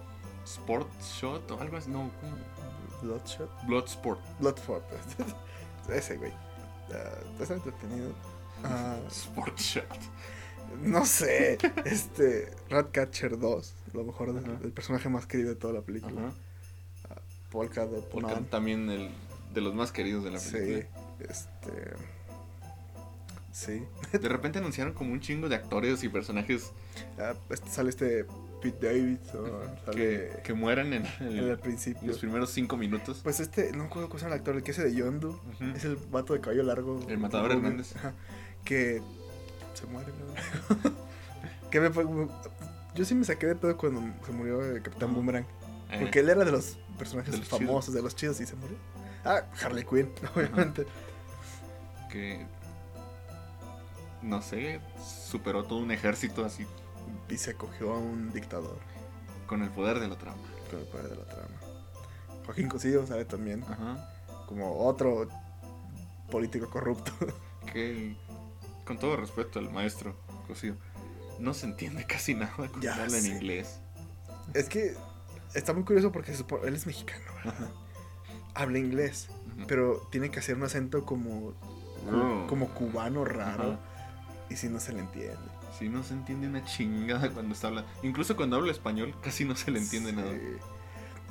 Sport Shot o algo así. No, ¿cómo? Bloodshot. Bloodsport. Bloodsport. Ese güey. Ah, está entretenido. Ah, Sport Shot. no sé. Este. Ratcatcher 2. Lo mejor Ajá. el personaje más querido de toda la película. Ajá. Polka Dot Man. también el de los más queridos de la Sí. película. Este. Sí. De repente anunciaron como un chingo de actores y personajes Ah, este, sale este Pete Davidson. Sale que, que mueran en, el- en el principio. los primeros cinco minutos. Pues este, no me acuerdo cómo se llama el actor, el que hace de Yondu. Es el vato de cabello largo. El matador Hernández. que se muere, ¿no? que me, yo sí me saqué de pedo cuando se murió el Capitán Ajá. Boomerang. Eh, Porque él era de los personajes De los famosos, de los chidos y se murió. Ah, Harley Quinn, obviamente. que no sé, superó todo un ejército así Y se cogió a un dictador con el poder de la trama. con el poder de la trama. Joaquín Cosío sale también Ajá. como otro político corrupto. Que con todo respeto al maestro Cosío, no se entiende casi nada cuando habla en inglés. es que está muy curioso porque él es mexicano, habla inglés, pero tiene que hacer un acento como, Mm. como cubano raro. Ajá. Y si no se le entiende. Sí, no se entiende una chingada cuando está hablando. Incluso cuando habla español, casi no se le entiende Sí. nada.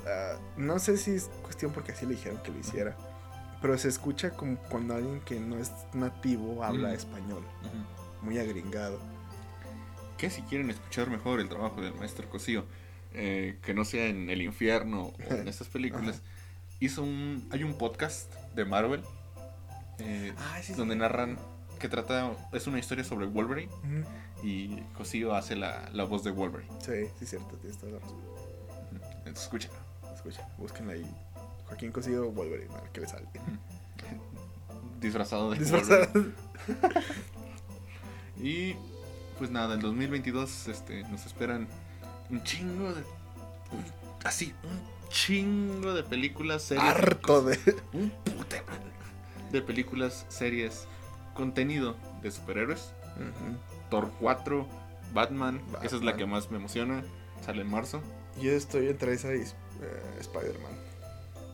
Ah, no sé si es cuestión porque así le dijeron que lo hiciera. Pero se escucha como cuando alguien que no es nativo habla Mm. español. Muy agringado. Que si quieren escuchar mejor el trabajo del maestro Cosío, eh, que no sea en El Infierno o en estas películas, hizo un. Hay un podcast de Marvel eh, donde narran que trata. Es una historia sobre Wolverine y Cosío hace la, la voz de Wolverine. Sí, sí, cierto, tienes toda la razón. Entonces, escucha. Escucha, búsquenla ahí. Joaquín Cosío Wolverine, a ver qué le sale. Disfrazado de Disfrazado. Wolverine. Y pues nada, en 2022 este, nos esperan un chingo de. un- así, un chingo de películas, series. Harto de. Un puta de películas, series, contenido de superhéroes. Ujú. Thor 4, Batman, esa es la que más me emociona. Sale en marzo. Yo estoy entre esa y eh, Spider-Man.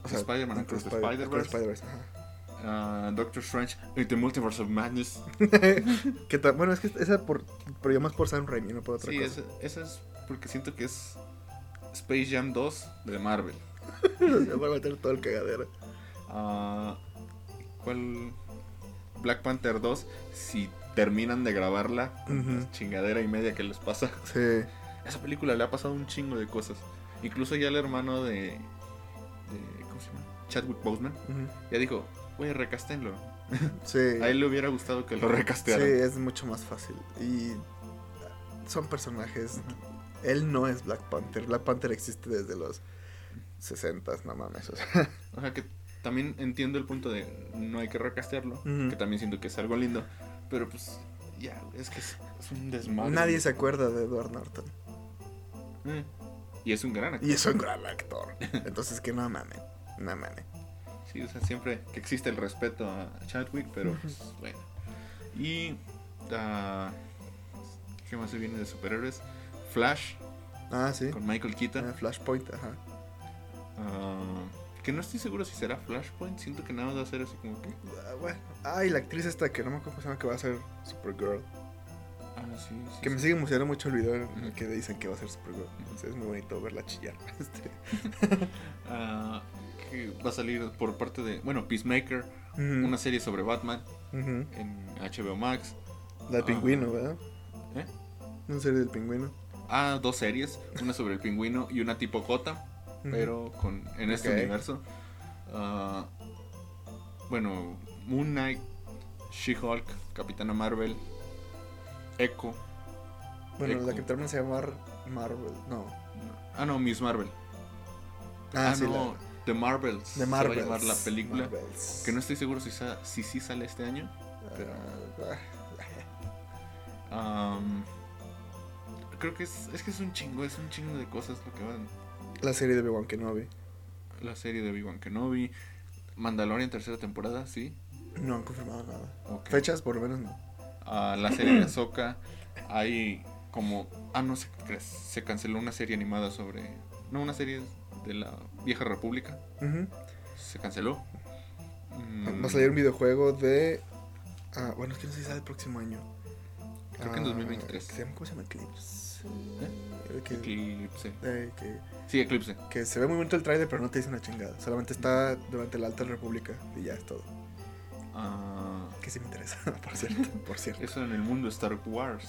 Spider-Man entre Across the Spider- Spider-Verse. Spider-Verse, ajá. Ah, Doctor Strange, y The Multiverse of Madness. ta- bueno, es que esa por, pero yo más por Sam Raimi, no por otra Sí, cosa. esa, esa es porque siento que es Space Jam 2 de Marvel. Se va a meter todo el cagadero. Ah, ¿Cuál? Black Panther 2, si terminan de grabarla, chingadera y media que les pasa. Sí. Esa película le ha pasado un chingo de cosas. Incluso ya el hermano de. de ¿Cómo se llama? Chadwick Boseman ya dijo, güey, recastenlo. Sí. A él le hubiera gustado que lo Sí, recastearan. es mucho más fácil. Y son personajes. Él no es Black Panther. Black Panther existe desde los 60, no mames. o sea. O sea que también entiendo el punto de no hay que recastearlo, que también siento que es algo lindo, pero pues ya, es que es, es un desmadre. Nadie se acuerda de Edward Norton. Eh, Y es un gran actor. Y es un gran actor. Entonces que no mames. No mames. Sí, o sea, siempre que existe el respeto a Chadwick, pero pues bueno. Y ah, ¿qué más se viene de superhéroes? Flash Ah, sí. con Michael Keaton. Ah, Flashpoint, ajá. Ah, que no estoy seguro si será Flashpoint, siento que nada más va a ser así como que Ah, bueno. Ay, la actriz esta que no me acuerdo cómo se llama que va a ser Supergirl. Ah, sí, sí. Que me sí. sigue emocionando mucho el video en el que dicen que va a ser Supergirl. Entonces es muy bonito verla chillar. Que va a salir por parte de, bueno, Peacemaker, una serie sobre Batman en HBO Max. La del Ah. pingüino, ¿verdad? ¿Eh? Una serie del pingüino. Ah, dos series, una sobre el pingüino y una tipo Pero con en este universo. Ah, bueno, Moon Knight, She-Hulk, Capitana Marvel, Echo. Bueno, la que también se llama Marvel. No. Ah, no, Miss Marvel. Ah, Ah, sí, no, la The Marvels. de se Marvel. va a llamar la película. Marvels. Que no estoy seguro si, sa- si sí sale este año. pero- Am, creo que es, es que es un chingo, es un chingo de cosas lo que van. La serie de Obi-Wan Kenobi. La serie de Obi-Wan Kenobi, Mandalorian tercera temporada, sí. No han confirmado nada. Fechas, por lo menos no. Ah, la serie de Ahsoka, hay como... Ah, no sé, crees, se canceló una serie animada sobre... No, una serie de la vieja república, se canceló. Mm, Va a salir un videojuego de. Ah, bueno, es que no sé si sale el próximo año. Creo que en Ah, 2023. que se llama- ¿Cómo se llama? Eclipse. ¿Eh? Eh, que, Eclipse. eh, que, Sí, Eclipse. que se ve muy bonito el trailer, pero no te dice una chingada. Solamente está durante la Alta República y ya es todo. Ah, Que sí me interesa, por cierto. Por cierto. eso en el mundo Star Wars.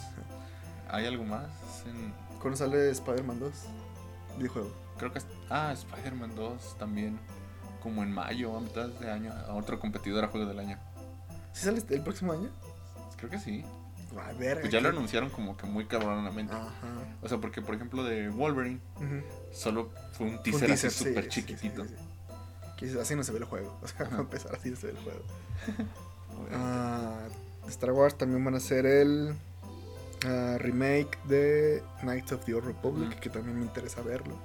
¿Hay algo más? En- ¿Cuándo sale Spider-Man 2? Videojuego. Creo que... Ah, Spider-Man 2 también. Como en mayo, a mitad de año. A otro competidor a juego del año. ¿Sí sale el próximo año? Creo que sí. A ver. Pues ya lo anunciaron como que muy cabronamente. Ajá. O sea, porque por ejemplo de Wolverine solo fue un Un teaser, así súper sí, chiquitito. sí, sí, así no se ve el juego. O sea, Ajá. para empezar, así no se ve el juego. Ah, Star Wars también van a hacer el ah, remake de Knights of the Old Republic, que también me interesa verlo.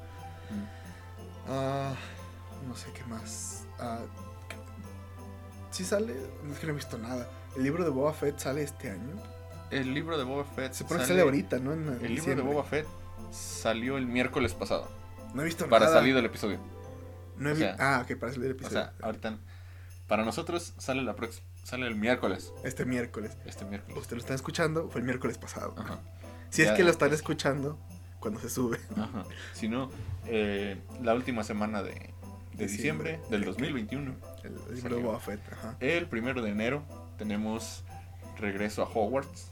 Ah, no sé qué más. Si sale, es que no he visto nada. El libro de Boba Fett sale este año. El libro de Boba Fett. Se pone sale- sale ahorita, ¿no? En El libro de. Boba Fett salió el miércoles pasado. No he visto Para nada. salir del episodio. No he o sea, ah, ok, para salir el O episodio. sea, ahorita. Para nosotros sale la próxima. Sale el miércoles. este miércoles. Este miércoles. Ustedes lo están escuchando, fue el miércoles pasado. Ajá. Si es que lo están escuchando cuando se sube. Ajá. Si no, eh, la última semana de, de Diciembre. diciembre del 2021. El libro de. Boba Fett. Ajá. El primero de enero tenemos regreso a Hogwarts.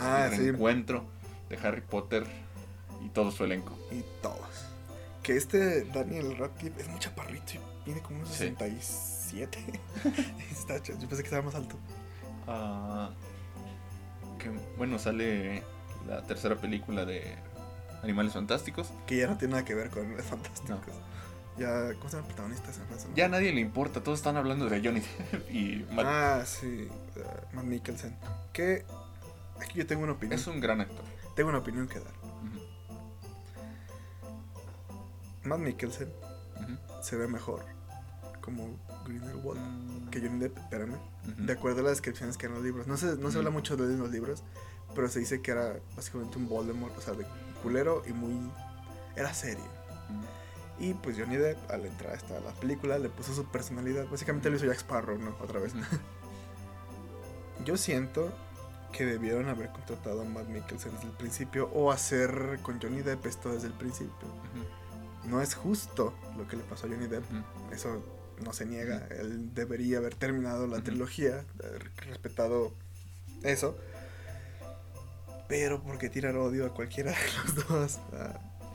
Ah, el sí. reencuentro de Harry Potter y todo su elenco. Y todos. Que este Daniel Radcliffe es muy chaparrito y tiene como unos Sí. 67. Está Yo pensé que estaba más alto. Ah, que, bueno, sale la tercera película de Animales Fantásticos. Que ya no tiene nada que ver con los fantásticos. Ya, ¿cómo se llama el protagonista? Ya a nadie le importa, todos están hablando de Johnny Depp y Matt- Ah, sí. uh, Matt Mikkelsen. Que. Aquí yo tengo una opinión. es un gran actor. Tengo una opinión que dar. Matt Mikkelsen se ve mejor como Grindelwald Mm, que Johnny Depp, espérame. De acuerdo a las descripciones que hay en los libros. No se, no se habla mucho de él en los libros, pero se dice que era básicamente un Voldemort, o sea, de culero y muy... Era serio. Y pues Johnny Depp, al entrar a esta la película, le puso su personalidad. Básicamente lo hizo Jack Sparrow, ¿no? Otra vez. Yo siento que debieron haber contratado a Matt Mikkelsen desde el principio o hacer con Johnny Depp esto desde el principio. Ujú. No es justo lo que le pasó a Johnny Depp. Ujú. Eso no se niega. Él debería haber terminado la trilogía, haber respetado eso. Pero ¿por qué tirar odio a cualquiera de los dos?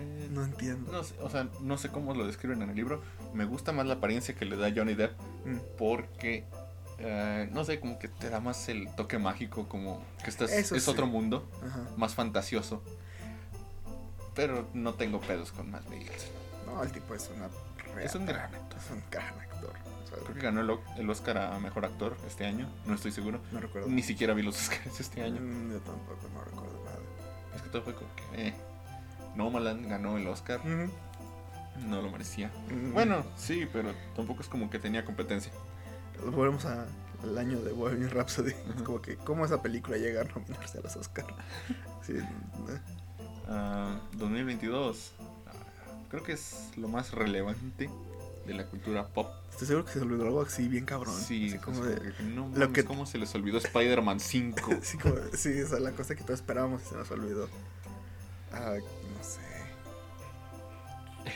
Eh, no entiendo. No sé, o sea, no sé cómo lo describen en el libro. Me gusta más la apariencia que le da Johnny Depp Mm. porque, eh, no sé, como que te da más el toque mágico, como que estás, Eso es sí. otro mundo, Ajá. más fantasioso. Pero no tengo pedos con Matt Mikkelsen. No, el tipo es una Es un gran actor. Es un gran actor. Creo que ganó el, el Oscar a Mejor Actor este año, no estoy seguro. no recuerdo. Ni siquiera vi los Oscars este año. Mm, Yo tampoco, no recuerdo nada. Es que todo fue como que, eh. Nomadland ganó el Oscar, no lo merecía. Mm. Bueno, sí, pero tampoco es como que tenía competencia. Volvemos a- al año de Bohemian Rhapsody. Es como que, ¿cómo esa película llega a nominarse a los Oscar? Sí, eh, Ah, 2022. ah, creo que es lo más relevante de la cultura pop. estoy seguro que se olvidó algo así bien cabrón. Sí, como de. que no lo que- ¿cómo se les olvidó Spider-Man 5? Sí, como, sí, esa es la cosa que todos esperábamos y se nos olvidó. Ah, no sé.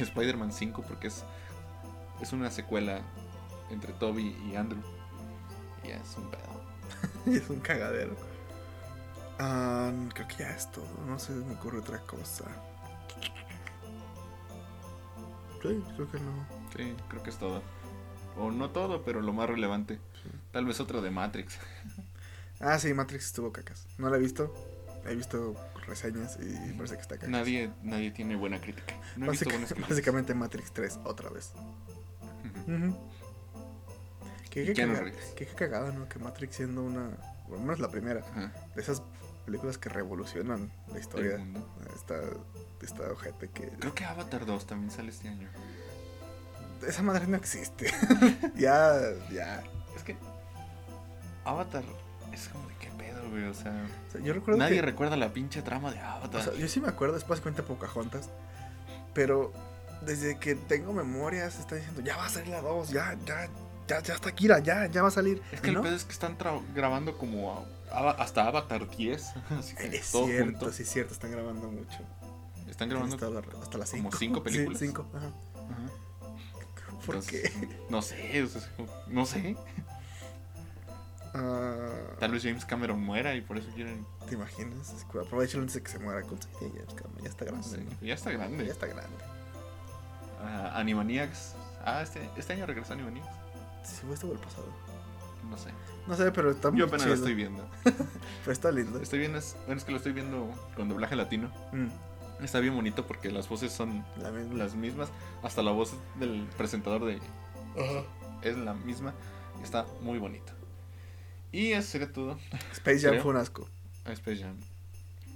Spider-Man 5 porque es, es una secuela entre Toby y Andrew. Y es un pedo. es un cagadero. Creo que ya es todo. No sé, me ocurre otra cosa. Sí, creo que no. Sí, creo que es todo. O no todo, pero lo más relevante. Tal vez otro de Matrix. Ah, sí, Matrix estuvo cacas. No la he visto. He visto reseñas y parece que está cacas. Nadie, nadie tiene buena crítica. No he visto Básica- buenas críticas. básicamente Matrix 3 otra vez. Y qué, caga- qué- qué cagada, ¿no? Que Matrix siendo una... Bueno, no es la primera. Ajá. De esas películas que revolucionan la historia. Está, está ojete que... Creo que Avatar 2 también sale este año. Esa madre no existe. ya, ya. Es que Avatar es como de qué pedo, güey. O sea, O sea, yo recuerdo nadie que... recuerda la pinche trama de Avatar. O sea, yo sí me acuerdo, es básicamente Pocahontas. Pero desde que tengo memoria se está diciendo, ya va a salir la 2, ya, ya, ya, ya está Kira, ya, ya va a salir. es que ¿Y el no? pedo es que están grabando como a- a- hasta Avatar 10. Así que Es todo cierto, junto. sí es cierto, están grabando mucho. Están grabando. hasta, hasta las como 5. cinco películas. Sí, cinco, ajá. Ajá. ¿Por Entonces, qué? No sé, o sea, no sé. Ah, Tal vez James Cameron muera y por eso quieren. ¿Te imaginas? Aprovechen antes de que se muera con su ya, es que ya está no grande. ¿no? ya está Ya grande. está grande. Ah, Animaniacs. Ah, este, este año regresó Animaniacs. Sí, fue esto o el pasado. No sé. No sé, pero está muy Yo apenas chido. lo estoy viendo. Pero está lindo. Estoy viendo, es, bueno, es que lo estoy viendo con doblaje latino. Mm, Está bien bonito porque las voces son la misma. las mismas. Hasta la voz del presentador de es la misma. Está muy bonito. Y eso sería todo. Space Jam Creo. fue un asco. a Space Jam.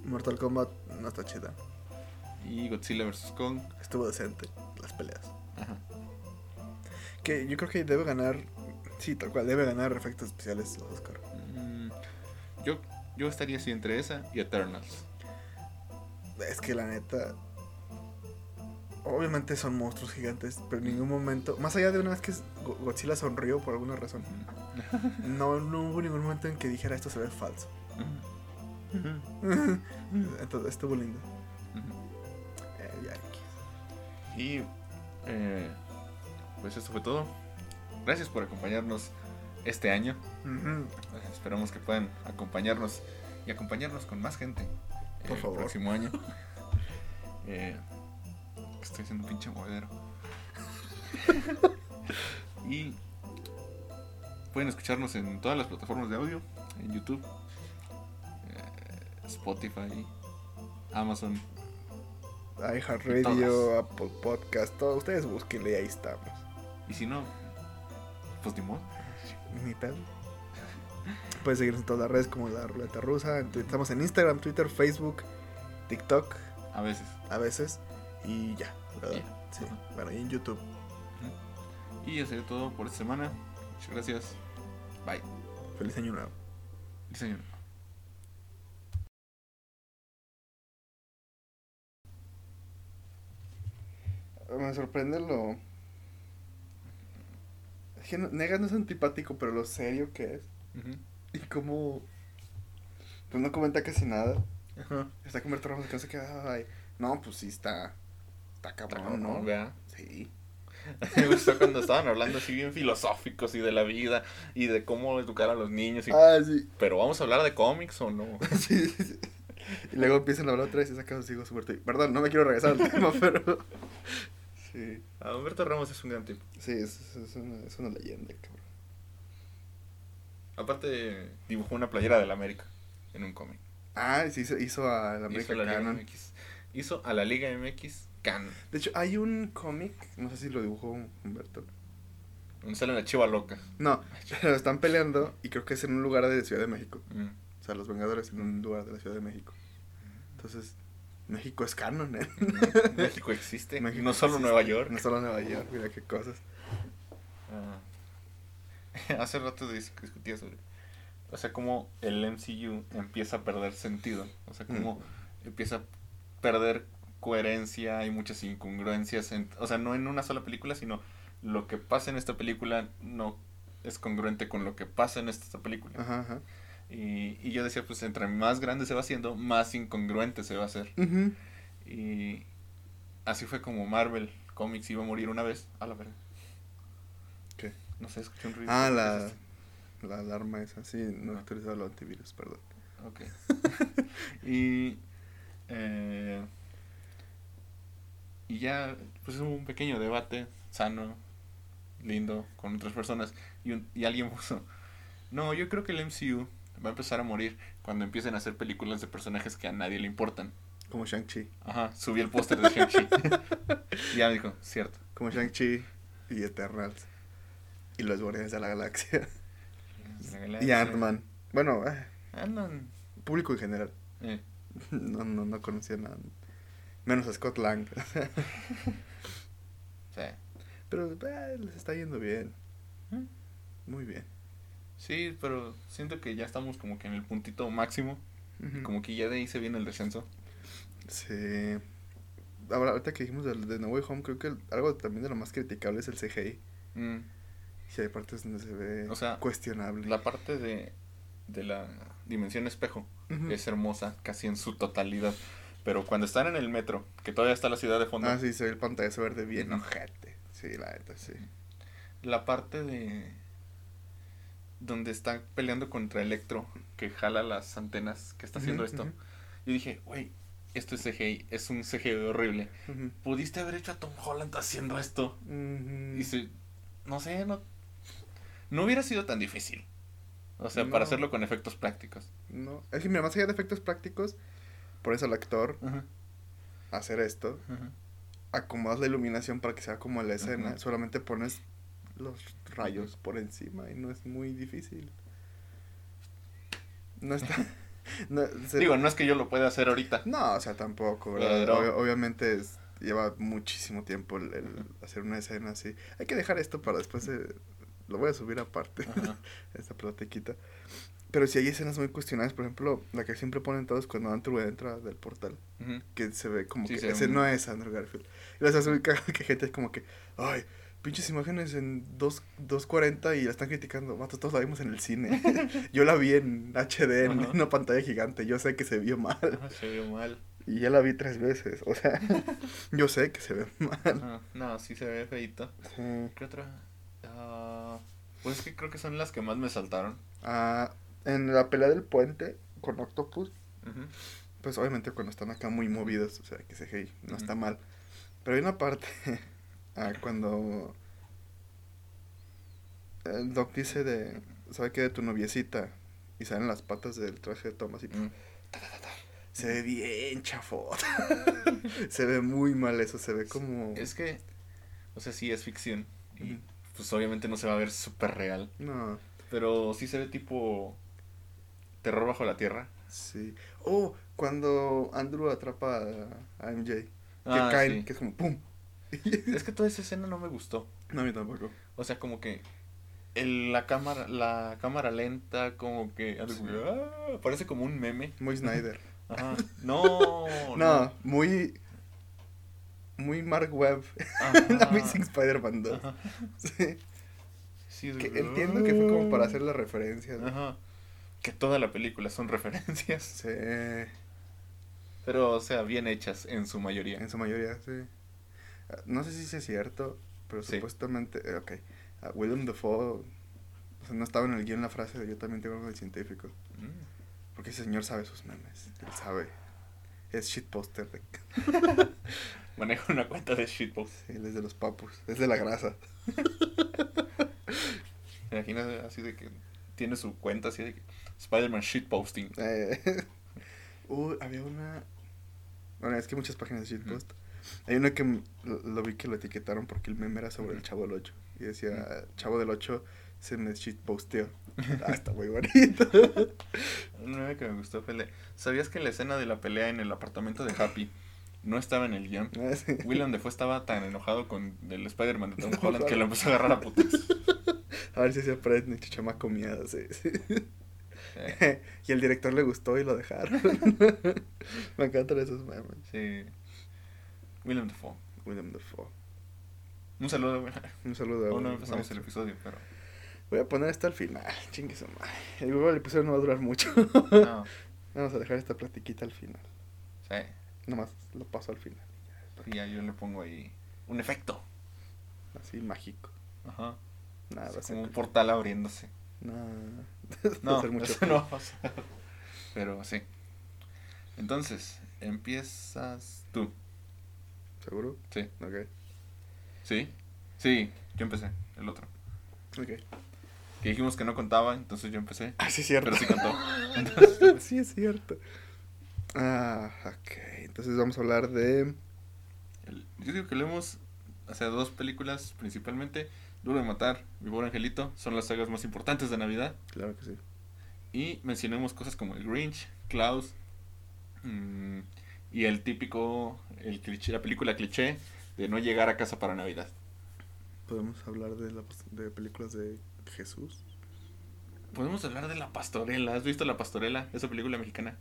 Mortal Kombat no está chida. Y Godzilla vs. Kong. Estuvo decente las peleas. Ajá. Que yo creo que debe ganar. Sí, tal cual, debe ganar efectos especiales los Oscar. Mm, yo, yo estaría así entre esa y Eternals. Es que la neta. Obviamente son monstruos gigantes, pero en ningún momento. Más allá de una vez que Go- Godzilla sonrió por alguna razón. No, no hubo ningún momento en que dijera esto se ve falso. Entonces estuvo lindo. Eh. Y eh, pues esto fue todo. Gracias por acompañarnos este año. Esperamos que puedan acompañarnos y acompañarnos con más gente eh, favor. el próximo año. Eh, estoy haciendo un pinche movedero. y pueden escucharnos en todas las plataformas de audio, en YouTube, eh, Spotify, Amazon. iHeartRadio, Apple Podcast, todo. Ustedes búsquenle y ahí estamos. Y si no, pues ni modo. Ni pedo. Puedes seguirnos en todas las redes como la ruleta rusa. Estamos en Instagram, Twitter, Facebook, TikTok, A veces. a veces. Y ya. Sí, bueno, y en YouTube. Y eso sería todo por esta semana. Muchas gracias. Bye. Feliz año nuevo. Diseño. Me sorprende lo. Es que no- Negas no es antipático, pero lo serio que es. Y como. Pues no comenta casi nada. Ajá. Está con Berto Ramos que no se queda. Ay, no, pues sí está. Está cabrón, ¿no? Vea. Sí. Me gustó cuando estaban hablando así bien filosóficos y de la vida y de cómo educar a los niños. Y... Ah, sí. Pero vamos a hablar de cómics o no. sí, sí, sí. Y luego empiezan a hablar otra vez y sacan sus hijos súper. Perdón, no me quiero regresar al tema, pero. Sí. A Humberto Ramos es un gran tipo. Sí, es, es, una, es una leyenda, cabrón. Aparte, dibujó una playera del América en un cómic. Ah, sí, hizo, hizo a la Hizo América la Liga. MX. Hizo a la Liga MX Canon. De hecho, hay un cómic, no sé si lo dibujó Humberto. Donde sale la chiva loca. No, pero están peleando y creo que es en un lugar de Ciudad de México. Mm. O sea, los Vengadores en un lugar de la Ciudad de México. Entonces, México es canon, ¿eh? México existe. México no solo existe. Nueva York. No solo Nueva York, mira qué cosas. Ah. Hace rato dis- discutía sobre. O sea, cómo el MCU empieza a perder sentido. O sea, cómo empieza a perder coherencia y muchas incongruencias. en- o sea, no en una sola película, sino lo que pasa en esta película no es congruente con lo que pasa en esta película. Ajá, ajá. Y, y yo decía, pues entre más grande se va haciendo, más incongruente se va a hacer. Y así fue como Marvel Comics iba a morir una vez. A la verga. ¿Qué? No sé, escuché un ruido. Ah, ¿Qué la, es la alarma esa. Sí, no he Ah. actualizado el antivirus, perdón. Ok. y. eh, y ya, pues hubo un pequeño debate sano, lindo, con otras personas. Y, un- y alguien puso: No, yo creo que el MCU va a empezar a morir cuando empiecen a hacer películas de personajes que a nadie le importan. Como Shang-Chi. Ajá, subí el póster de Shang-Chi. ya me dijo: Cierto. Como Shang-Chi y Eternals. Y los Guardianes de la Galaxia. Y Ant-Man. Bueno, eh, Ant-Man. público en general. eh, No, no, no conocía nada. Menos a Scott Lang. sí. Pero eh, les está yendo bien. Muy bien. Sí, pero siento que ya estamos como que en el puntito máximo. Como que ya de ahí se viene el descenso. Sí. Ahora, ahorita que dijimos de, de No Way Home, creo que el- algo también de lo más criticable es el CGI. Mm, Sí, hay partes donde se ve O sea, cuestionable. La parte de, de la dimensión espejo es hermosa casi en su totalidad. Pero cuando están en el metro, que todavía está la ciudad de fondo, Ah, sí, se ve el pantallazo verde bien ojete. Sí, la neta, sí. la parte de donde están peleando contra Electro, que jala las antenas, que está haciendo esto. Yo dije, güey, esto es CGI, es un CGI horrible. Pudiste haber hecho a Tom Holland haciendo esto. Y se, no sé, no, no hubiera sido tan difícil. O sea, para hacerlo con efectos prácticos. No, es que mira, más allá de efectos prácticos, pones al actor Ajá, a hacer esto, acomodas la iluminación para que sea como la escena, solamente pones los rayos por encima y no es muy difícil. No está... no, se- Digo, no es que yo lo pueda hacer ahorita. no, o sea, tampoco. Pero- Obvio- obviamente es- lleva muchísimo tiempo el, el hacer una escena así. Hay que dejar esto para después de... Lo voy a subir aparte, esta platiquita. Pero si hay escenas muy cuestionables, por ejemplo, la que siempre ponen todos cuando Andrew entra del portal. Ujú. que se ve como Sí, que ese muy- no es Andrew Garfield. Y les hace muy que gente es como que, ay, pinches imágenes en 2, 240 y la están criticando. Vato, todos la vimos en el cine. yo la vi en HD, en Ajá. una pantalla gigante. Yo sé que se vio mal. Ajá, se vio mal. Y ya la vi tres veces. O sea, yo sé que se ve mal. Ajá. No, sí se ve feito. Sí. ¿Qué otra? Ah, pues es que creo que son las que más me saltaron. Ah, en la pelea del puente con Octopus, pues obviamente cuando están acá muy movidos, o sea, que se hey, no está mal. Pero hay una parte ah, cuando el Doc dice de, ¿sabe qué? De tu noviecita. Y salen las patas del traje de Thomas y Mm. se ve bien chafot. se ve muy mal eso, se ve como... Es que, o sea, sí es ficción. Y pues obviamente no se va a ver súper real. No, Pero sí se ve tipo terror bajo la tierra. sí. Oh, cuando Andrew atrapa a, a MJ. Que Ah, caen, sí. que es como ¡pum! Es que toda esa escena no me gustó. No, a mí tampoco. O sea, como que el- la cámara la cámara lenta, como que Sí. ah, parece como un meme. Muy Snyder. Ajá. No, no, muy. Muy Mark Webb. Amazing Spider-Man 2. Ajá. Sí. Sí, es Que de- entiendo que fue como para hacer la referencia. ¿no? Ajá. Que toda la película son referencias. Sí. Pero, o sea, bien hechas en su mayoría. En su mayoría, sí. No sé si es cierto, pero Sí. supuestamente. eh, ok. Ah, William Dafoe. O sea, no estaba en el guion la frase de yo también tengo algo de científico. Mm. Porque ese señor sabe sus memes. Él sabe. Es shitposter. de- Manejo una cuenta de shitpost. Sí, él es de los papus. Es de la grasa. ¿Te imaginas así de que tiene su cuenta así de que Spider-Man shitposting? Eh, uh, había una. Bueno, es que hay muchas páginas de shitpost. Hay una que lo, vi que lo etiquetaron porque el meme era sobre el chavo del 8. Y decía, chavo del 8 se me shitposteó. Ah, está muy bonito. Un meme que me gustó fue el de, ¿Sabías que la escena de la pelea en el apartamento de Happy no estaba en el guion? Ah, sí. William Defoe estaba tan enojado con el Spider-Man de Tom Holland que lo empezó a agarrar a putas. A ver si se aprende, chamaco miedo, sí, sí. Y el director le gustó y lo dejaron. Me encantan esos memes. sí. William Defoe. William Dafoe. Un saludo. güey. Un saludo a Aún no empezamos el episodio, pero... Voy a poner esto al final. Chingue su madre. El el episodio no va a durar mucho. No, Vamos a dejar esta platiquita al final. sí. Nomás lo paso al final. Y ya yo le pongo ahí un efecto. Así mágico. Ajá. Nada, como un portal abriéndose. No. va No, ser mucho. eso no. Pero sí. Entonces, empiezas tú. ¿Seguro? Sí. Ok. ¿Sí? Sí, yo empecé, el otro. Ok. Que dijimos que no contaba, entonces yo empecé. Ah, sí, es cierto. Pero sí contó. Entonces, sí, es cierto. Ah, ok. Entonces vamos a hablar de. el- yo digo que leemos, sea, dos películas principalmente. Duro de Matar, Mi Pobre Angelito, son las sagas más importantes de Navidad. Claro que sí. Y mencionemos cosas como el Grinch, Klaus, mm, y el típico, el cliché, la película cliché de no llegar a casa para Navidad. Podemos hablar de, la, de películas de Jesús. Podemos hablar de La Pastorela. ¿Has visto La Pastorela? Esa película mexicana.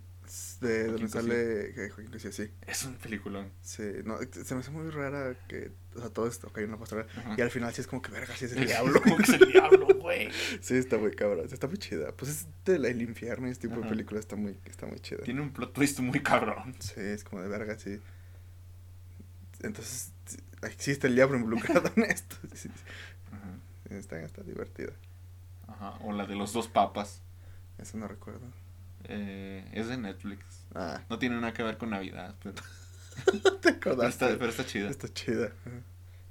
De donde sale. Joaquín Cosío, sí. Es un peliculón. Sí, no, se me hace muy rara que. O sea, todo esto, que hay una pastora. Ajá. Y al final sí es como que verga, sí es el diablo. Como que es el diablo, güey. Sí, está muy cabrón. Está muy chida. Pues es del el infierno y este tipo de película está muy, está muy chida. Tiene un plot twist muy cabrón. Sí, es como de verga, sí. Entonces, existe el diablo involucrado en esto. Sí, está, está divertida. Ajá. O la de los dos papas. Eso no recuerdo. Eh, es de Netflix. Ah, No tiene nada que ver con Navidad, pero, te pero, acordaste. está, pero está chida. Está chida.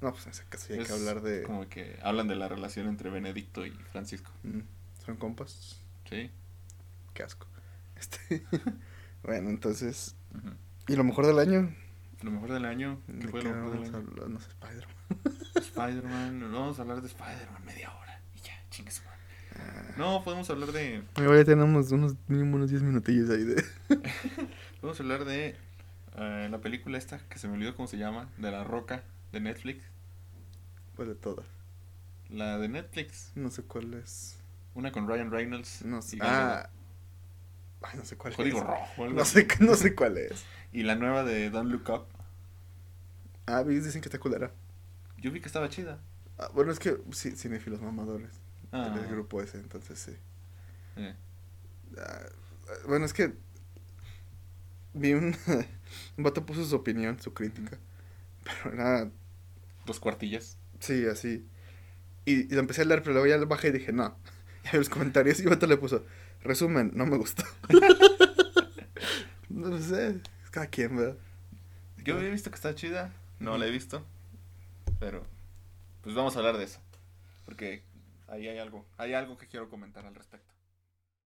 No, pues en ese caso hay Es que hablar de. Como que hablan de la relación entre Benedicto y Francisco. Mm, ¿Son compas? Sí. Qué asco. Este... bueno, entonces. ¿Y lo mejor del año? Lo mejor del año. ¿Qué ¿De fue lo mejor del año? hablar? No sé, Spider-Man. Spider-Man. Vamos a hablar de Spider-Man media hora. Y ya, chingue su madre. No, podemos hablar de. Ya tenemos unos mínimo unos 10 minutillos ahí de. Podemos hablar de eh, la película esta que se me olvidó cómo se llama. De La Roca de Netflix. Pues de todas. La de Netflix. No sé cuál es. Una con Ryan Reynolds. No sé. Ah. Ay, no sé cuál. Código es. Rojo. No sé, no sé cuál es. Y la nueva de Don't Look Up. Ah, dicen que está culera. Yo vi que estaba chida. Ah, bueno, es que sí, cinéfilos mamadores. Ah. El grupo ese, entonces sí. Eh, Ah, bueno, es que vi un, un vato puso su opinión, su crítica. Pero era, dos cuartillas. sí, así. Y, y lo empecé a leer, pero luego ya lo bajé y dije, no. Ya vi los comentarios y vato le puso, resumen, no me gustó. no sé, es cada quien, ¿verdad? Yo había visto que está chida. No la he visto. Pero. Pues vamos a hablar de eso. Porque ahí hay algo. Hay algo que quiero comentar al respecto.